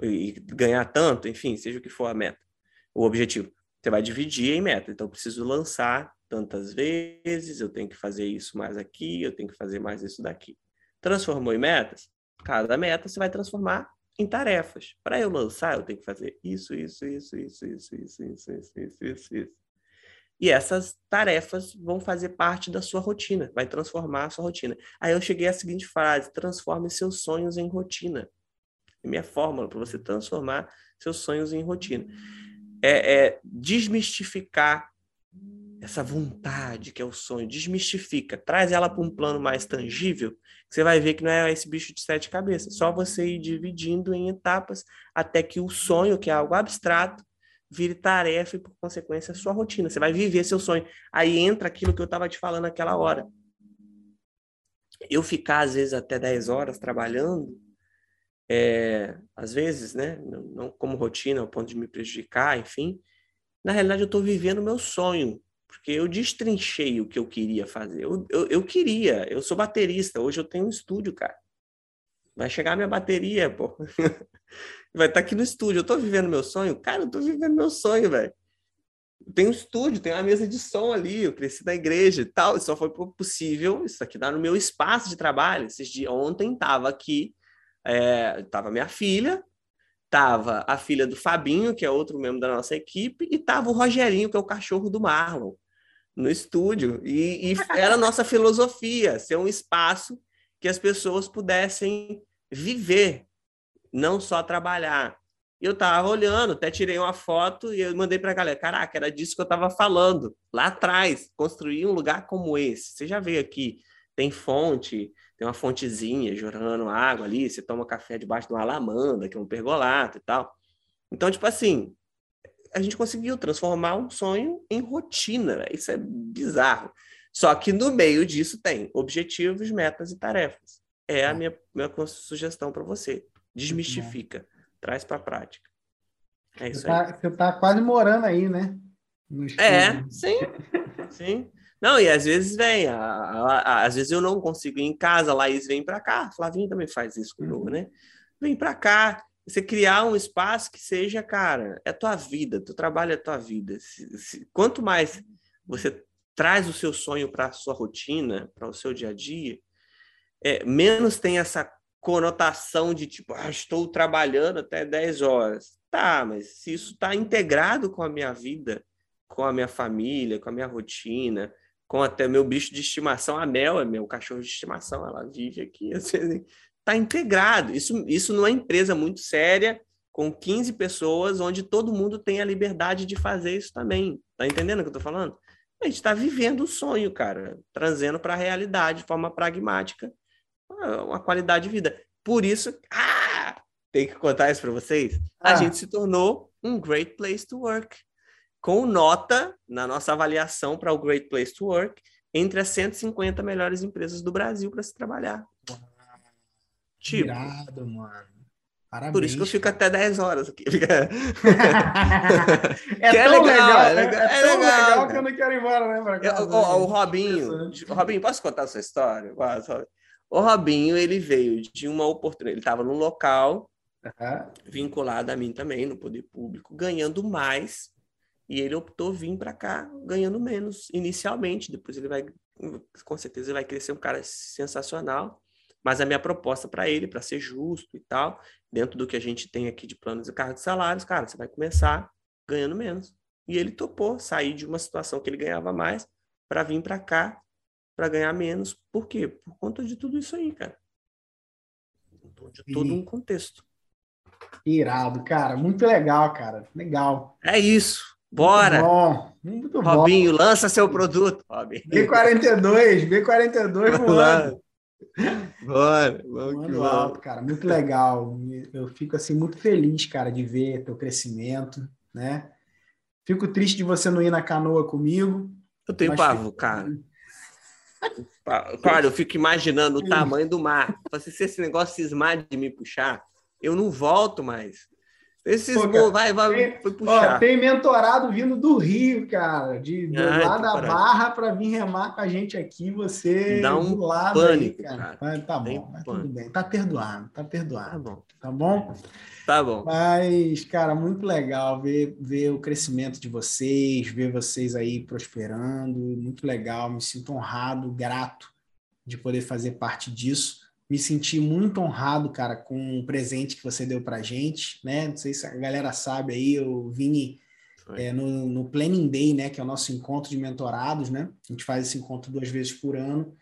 E ganhar tanto, enfim, seja o que for a meta, o objetivo. Você vai dividir em meta. Então, eu preciso lançar tantas vezes, eu tenho que fazer isso mais aqui, eu tenho que fazer mais isso daqui. Transformou em metas? Cada meta você vai transformar em tarefas. Para eu lançar, eu tenho que fazer isso, isso, isso, isso, isso, isso, isso, isso, isso, isso, isso. E essas tarefas vão fazer parte da sua rotina, vai transformar a sua rotina. Aí eu cheguei à seguinte frase: transforme seus sonhos em rotina. É minha fórmula para você transformar seus sonhos em rotina. É, é, desmistificar essa vontade que é o sonho, desmistifica, traz ela para um plano mais tangível, você vai ver que não é esse bicho de sete cabeças, só você ir dividindo em etapas até que o sonho, que é algo abstrato, vire tarefa e, por consequência, sua rotina. Você vai viver seu sonho. Aí entra aquilo que eu estava te falando naquela hora. Eu ficar, às vezes, até 10 horas trabalhando, é, às vezes, né, não, como rotina, ao ponto de me prejudicar, enfim, na realidade eu estou vivendo o meu sonho, porque eu destrinchei o que eu queria fazer. Eu, eu, eu, queria, eu sou baterista, hoje eu tenho um estúdio, cara. Vai chegar minha bateria, pô. vai estar tá aqui no estúdio. Eu tô vivendo meu sonho? Cara, eu tô vivendo meu sonho, velho. Tem um estúdio, tem uma mesa de som ali, eu cresci na igreja e tal, só foi possível isso aqui dar no meu espaço de trabalho. Esses dias, ontem tava aqui É, tava minha filha, tava a filha do Fabinho, que é outro membro da nossa equipe, e tava o Rogerinho, que é o cachorro do Marlon, no estúdio. E, e era a nossa filosofia, ser um espaço que as pessoas pudessem viver, não só trabalhar. Eu tava olhando, até tirei uma foto e eu mandei para a galera. Caraca, era disso que eu tava falando lá atrás. Construir um lugar como esse. Você já veio aqui, tem fonte, tem uma fontezinha jorrando água ali. Você toma café debaixo de uma lamanda, que é um pergolato e tal. Então, tipo assim, a gente conseguiu transformar um sonho em rotina. Isso é bizarro. Só que no meio disso tem objetivos, metas e tarefas. É a minha, minha sugestão para você. Desmistifica traz para a prática. É isso você tá, aí. Você está quase morando aí, né? É, sim, sim. Não, e às vezes vem, a, a, a, às vezes eu não consigo ir em casa, a Laís vem para cá, Flavinho também faz isso comigo, uhum. né? Vem para cá, você criar um espaço que seja, cara, é tua vida, teu trabalho é tua vida. Se, se, quanto mais você traz o seu sonho para a sua rotina, para o seu dia a dia, é, menos tem essa conotação de tipo, ah, estou trabalhando até 10 horas. Tá, mas se isso está integrado com a minha vida, com a minha família, com a minha rotina, com até meu bicho de estimação, a Mel é meu cachorro de estimação, ela vive aqui, está integrado. Isso, isso numa empresa muito séria, com 15 pessoas, onde todo mundo tem a liberdade de fazer isso também. Tá entendendo o que eu tô falando? A gente está vivendo o sonho, cara, trazendo para a realidade de forma pragmática uma qualidade de vida. Por isso, ah, tem que contar isso para vocês. Ah. A gente se tornou um great place to work, com nota na nossa avaliação para o Great Place to Work entre as 150 melhores empresas do Brasil para se trabalhar. Tipo, Irado, mano. Parabéns. Por isso que eu fico até 10 horas aqui. é, é, legal, legal, é, legal, é, é tão legal, legal que eu não quero ir embora, né? Casa, o, o, Robinho, Robinho, posso contar a sua história? Posso. O Robinho, ele veio de uma oportunidade, ele estava num local uhum. vinculado a mim também, no poder público, ganhando mais, e ele optou vir para cá ganhando menos inicialmente, depois ele vai, com certeza, ele vai crescer um cara sensacional, mas a minha proposta para ele, para ser justo e tal, dentro do que a gente tem aqui de planos e cargos de salários, cara, você vai começar ganhando menos. E ele topou sair de uma situação que ele ganhava mais para vir para cá para ganhar menos. Por quê? Por conta de tudo isso aí, cara. De todo um contexto. Irado, cara. Muito legal, cara. Legal. É isso. Bora. Muito bom. Muito Robinho, bom. lança seu produto, Robinho. B42, B42 voando. Bora. Vamos alto, cara. Muito legal. Eu fico assim muito feliz, cara, de ver teu crescimento, né? Fico triste de você não ir na canoa comigo. Eu tenho pavo, cara. Claro, eu fico imaginando o tamanho do mar. Se esse negócio cismar de me puxar, eu não volto mais. Esse Pô, vai, vai, tem, puxar. Ó, tem mentorado vindo do Rio, cara, de, do Ai, lá da Barra para vir remar com a gente aqui. Você dá um lado pânico, aí, cara. cara. Tá bom, mas tudo bem. Tá perdoado, tá perdoado. Tá bom. Tá bom? Tá bom. Mas, cara, muito legal ver, ver o crescimento de vocês, ver vocês aí prosperando. Muito legal. Me sinto honrado, grato de poder fazer parte disso me senti muito honrado, cara, com o presente que você deu pra gente, né? Não sei se a galera sabe aí, eu vim é, no, no Planning Day, né? Que é o nosso encontro de mentorados, né? A gente faz esse encontro duas vezes por ano.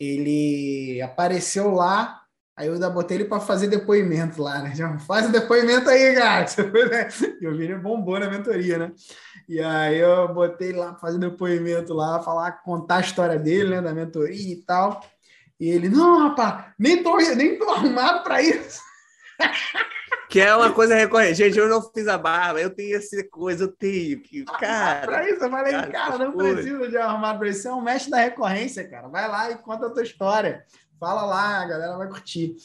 Ele apareceu lá, aí eu ainda botei ele para fazer depoimento lá, né? Já faz o depoimento aí, cara. Eu vi ele bombou na mentoria, né? E aí eu botei lá para fazer depoimento lá, falar, contar a história dele, né? Da mentoria e tal. E ele, não, rapaz, nem tô, nem tô arrumado para isso. Que é uma coisa recorrente. Gente, eu não fiz a barba, eu tenho essa coisa, eu tenho que. Cara. Pra isso, eu falei, cara, cara não coisa. precisa de arrumado para isso. Você é um mestre da recorrência, cara. Vai lá e conta a tua história. Fala lá, a galera vai curtir.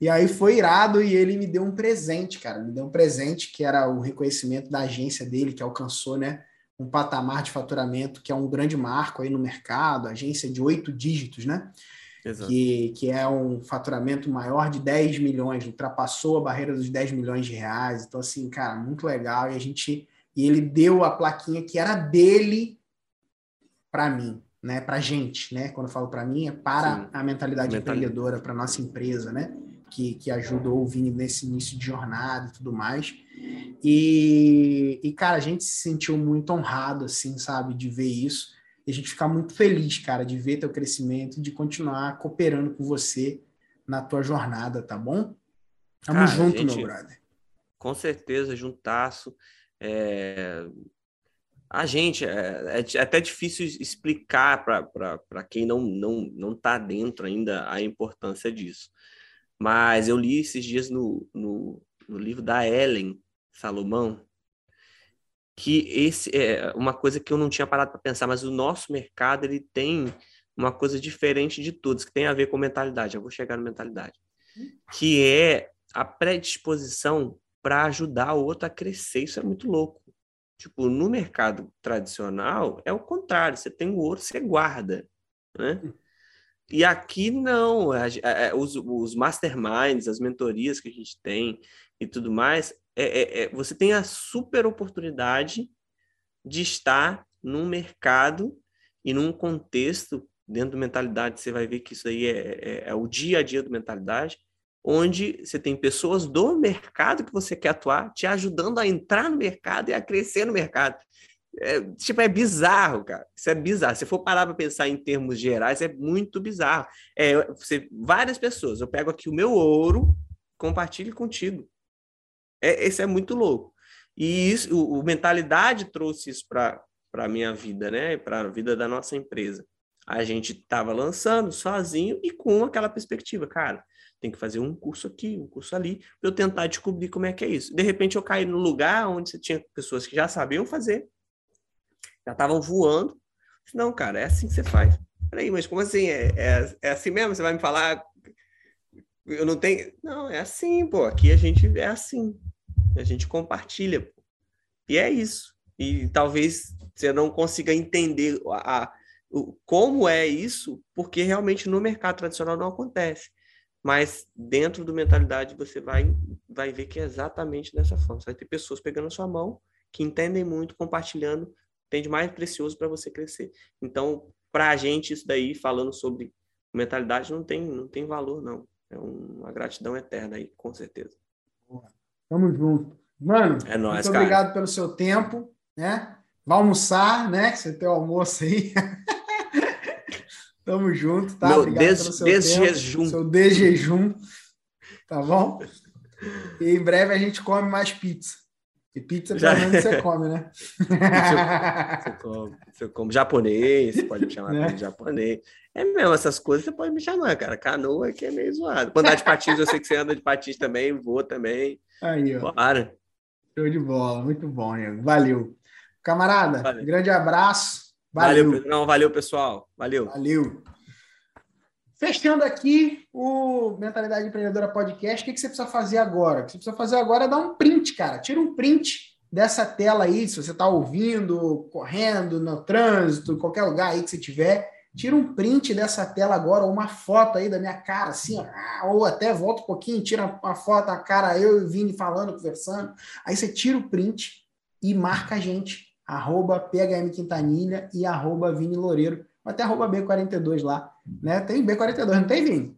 E aí foi irado e ele me deu um presente, cara. Me deu um presente que era o reconhecimento da agência dele, que alcançou, né? Um patamar de faturamento que é um grande marco aí no mercado, agência de oito dígitos, né? Que, que é um faturamento maior de 10 milhões, ultrapassou a barreira dos 10 milhões de reais. Então, assim, cara, muito legal. E a gente. E ele deu a plaquinha que era dele para mim, né? Para gente, né? Quando eu falo para mim, é para Sim. a mentalidade empreendedora, para nossa empresa, né? que, que ajudou o Vini nesse início de jornada e tudo mais. E, e, cara, a gente se sentiu muito honrado, assim, sabe, de ver isso. E a gente fica muito feliz, cara, de ver teu crescimento e de continuar cooperando com você na tua jornada, tá bom? Tamo cara, junto, gente, meu brother. Com certeza, juntasso. É... A gente, é, é, até difícil explicar para quem não, não, não tá dentro ainda a importância disso. Mas eu li esses dias no, no, no livro da Ellen Salomão, que esse é uma coisa que eu não tinha parado para pensar, mas o nosso mercado ele tem uma coisa diferente de todos, que tem a ver com mentalidade. Eu vou chegar na mentalidade, que é a predisposição para ajudar o outro a crescer. Isso é muito louco. Tipo, no mercado tradicional é o contrário. Você tem o ouro, você guarda, né? E aqui não, os, os masterminds, as mentorias que a gente tem e tudo mais, é, é, é, você tem a super oportunidade de estar num mercado e num contexto dentro do mentalidade, você vai ver que isso aí é, é, é, o dia a dia do mentalidade, onde você tem pessoas do mercado que você quer atuar, te ajudando a entrar no mercado e a crescer no mercado. É, tipo, é bizarro, cara. Isso é bizarro. Se for parar para pensar em termos gerais, é muito bizarro. É, você, várias pessoas, eu pego aqui o meu ouro, compartilho contigo. É, esse é muito louco. E isso, o, o mentalidade trouxe isso para a minha vida, né? Para a vida da nossa empresa. A gente estava lançando sozinho e com aquela perspectiva, cara, tem que fazer um curso aqui, um curso ali, para eu tentar descobrir como é que é isso. De repente eu caí no lugar onde você tinha pessoas que já sabiam fazer, já estavam voando. Não, cara, é assim que você faz. Peraí, mas como assim? É, é, é assim mesmo? Você vai me falar? Eu não tenho. Não, é assim, pô. Aqui a gente é assim. A gente compartilha. Pô. E é isso. E talvez você não consiga entender a, a, o, como é isso, porque realmente no mercado tradicional não acontece. Mas dentro do mentalidade você vai, vai ver que é exatamente dessa forma. Você vai ter pessoas pegando a sua mão, que entendem muito, compartilhando, tem de mais precioso para você crescer. Então, para a gente, isso daí, falando sobre mentalidade, não tem, não tem valor, não. É uma gratidão eterna aí, com certeza. Tamo junto. Mano, é nóis, muito cara. obrigado pelo seu tempo, né? Vai almoçar, né? Você tem o almoço aí. Tamo junto, tá? Meu obrigado des, pelo seu desjejum. tempo, seu desjejum, tá bom? E em breve a gente come mais pizza. E pizza, pelo menos, você come, né? Você, come, você come japonês, você pode me chamar né? de japonês. É mesmo, essas coisas você pode me chamar, cara. Canoa aqui é meio zoado. Quando andar de patins, eu sei que você anda de patins também, vou também. Aí, ó. Bora. Show de bola, muito bom, Nego. Valeu. Camarada, valeu. grande abraço. Valeu. Valeu, Não, valeu, pessoal. Valeu. Valeu. Fechando aqui o Mentalidade Empreendedora Podcast, o que, que você precisa fazer agora? O que você precisa fazer agora é dar um print, cara. Tira um print dessa tela aí, se você está ouvindo, correndo, no trânsito, qualquer lugar aí que você tiver. Tira um print dessa tela agora, ou uma foto aí da minha cara, assim, ó, ou até volta um pouquinho, tira uma foto, a cara, eu e o Vini falando, conversando. Aí você tira o print e marca a gente, arroba PHM Quintanilha e arroba Vini Loureiro até arroba B42 lá. Né? Tem B42, não tem, Vini?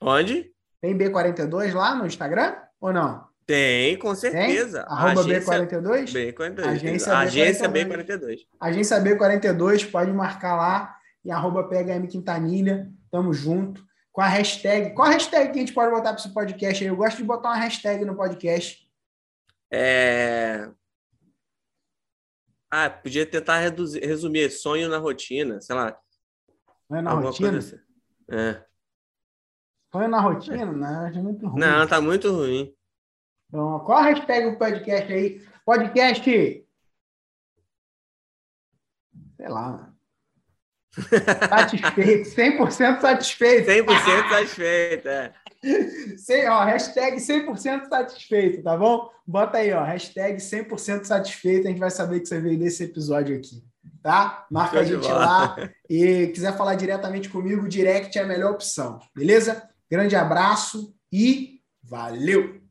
Onde? Tem B42 lá no Instagram ou não? Tem, com certeza. Tem? Arroba agência, B42? B42. Agência, agência B42. B42. Agência B42, pode marcar lá e arroba PHM Quintanilha. Tamo junto. Com a hashtag. Qual a hashtag que a gente pode botar para esse podcast aí? Eu gosto de botar uma hashtag no podcast. É... Ah, podia tentar reduzir, resumir sonho na rotina, sei lá. Sonho na rotina? Assim. É. Sonho na rotina? Não, é muito ruim. Não, tá muito ruim. Então, qual a hashtag do podcast aí? Podcast. Sei lá. Satisfeito, 100% satisfeito. 100% satisfeito, é. Ó, hashtag 100% satisfeito, tá bom? Bota aí, ó, hashtag 100% satisfeito, a gente vai saber que você veio nesse episódio aqui, tá? Marca a gente lá e quiser falar diretamente comigo, direct é a melhor opção, beleza? Grande abraço e valeu!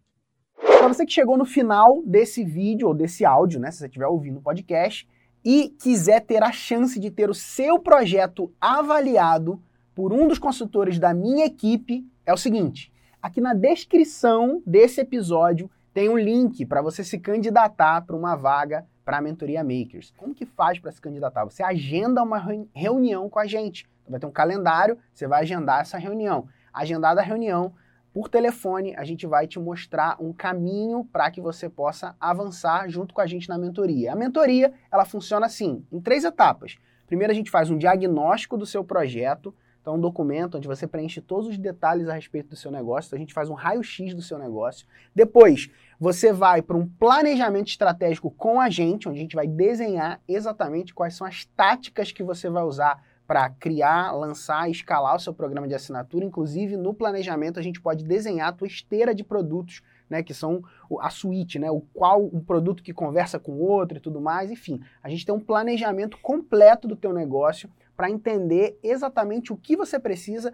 Para você que chegou no final desse vídeo ou desse áudio, né, se você estiver ouvindo o podcast, e quiser ter a chance de ter o seu projeto avaliado por um dos consultores da minha equipe, é o seguinte: Aqui na descrição desse episódio tem um link para você se candidatar para uma vaga para a mentoria Makers. Como que faz para se candidatar? Você agenda uma reunião com a gente. Vai ter um calendário, você vai agendar essa reunião. Agendada a reunião, por telefone, a gente vai te mostrar um caminho para que você possa avançar junto com a gente na mentoria. A mentoria, ela funciona assim, em três etapas. Primeiro a gente faz um diagnóstico do seu projeto, então um documento onde você preenche todos os detalhes a respeito do seu negócio, então a gente faz um raio-x do seu negócio. Depois, você vai para um planejamento estratégico com a gente, onde a gente vai desenhar exatamente quais são as táticas que você vai usar para criar, lançar escalar o seu programa de assinatura. Inclusive, no planejamento, a gente pode desenhar a tua esteira de produtos, né, que são a suíte, né, o qual um produto que conversa com o outro e tudo mais. Enfim, a gente tem um planejamento completo do teu negócio para entender exatamente o que você precisa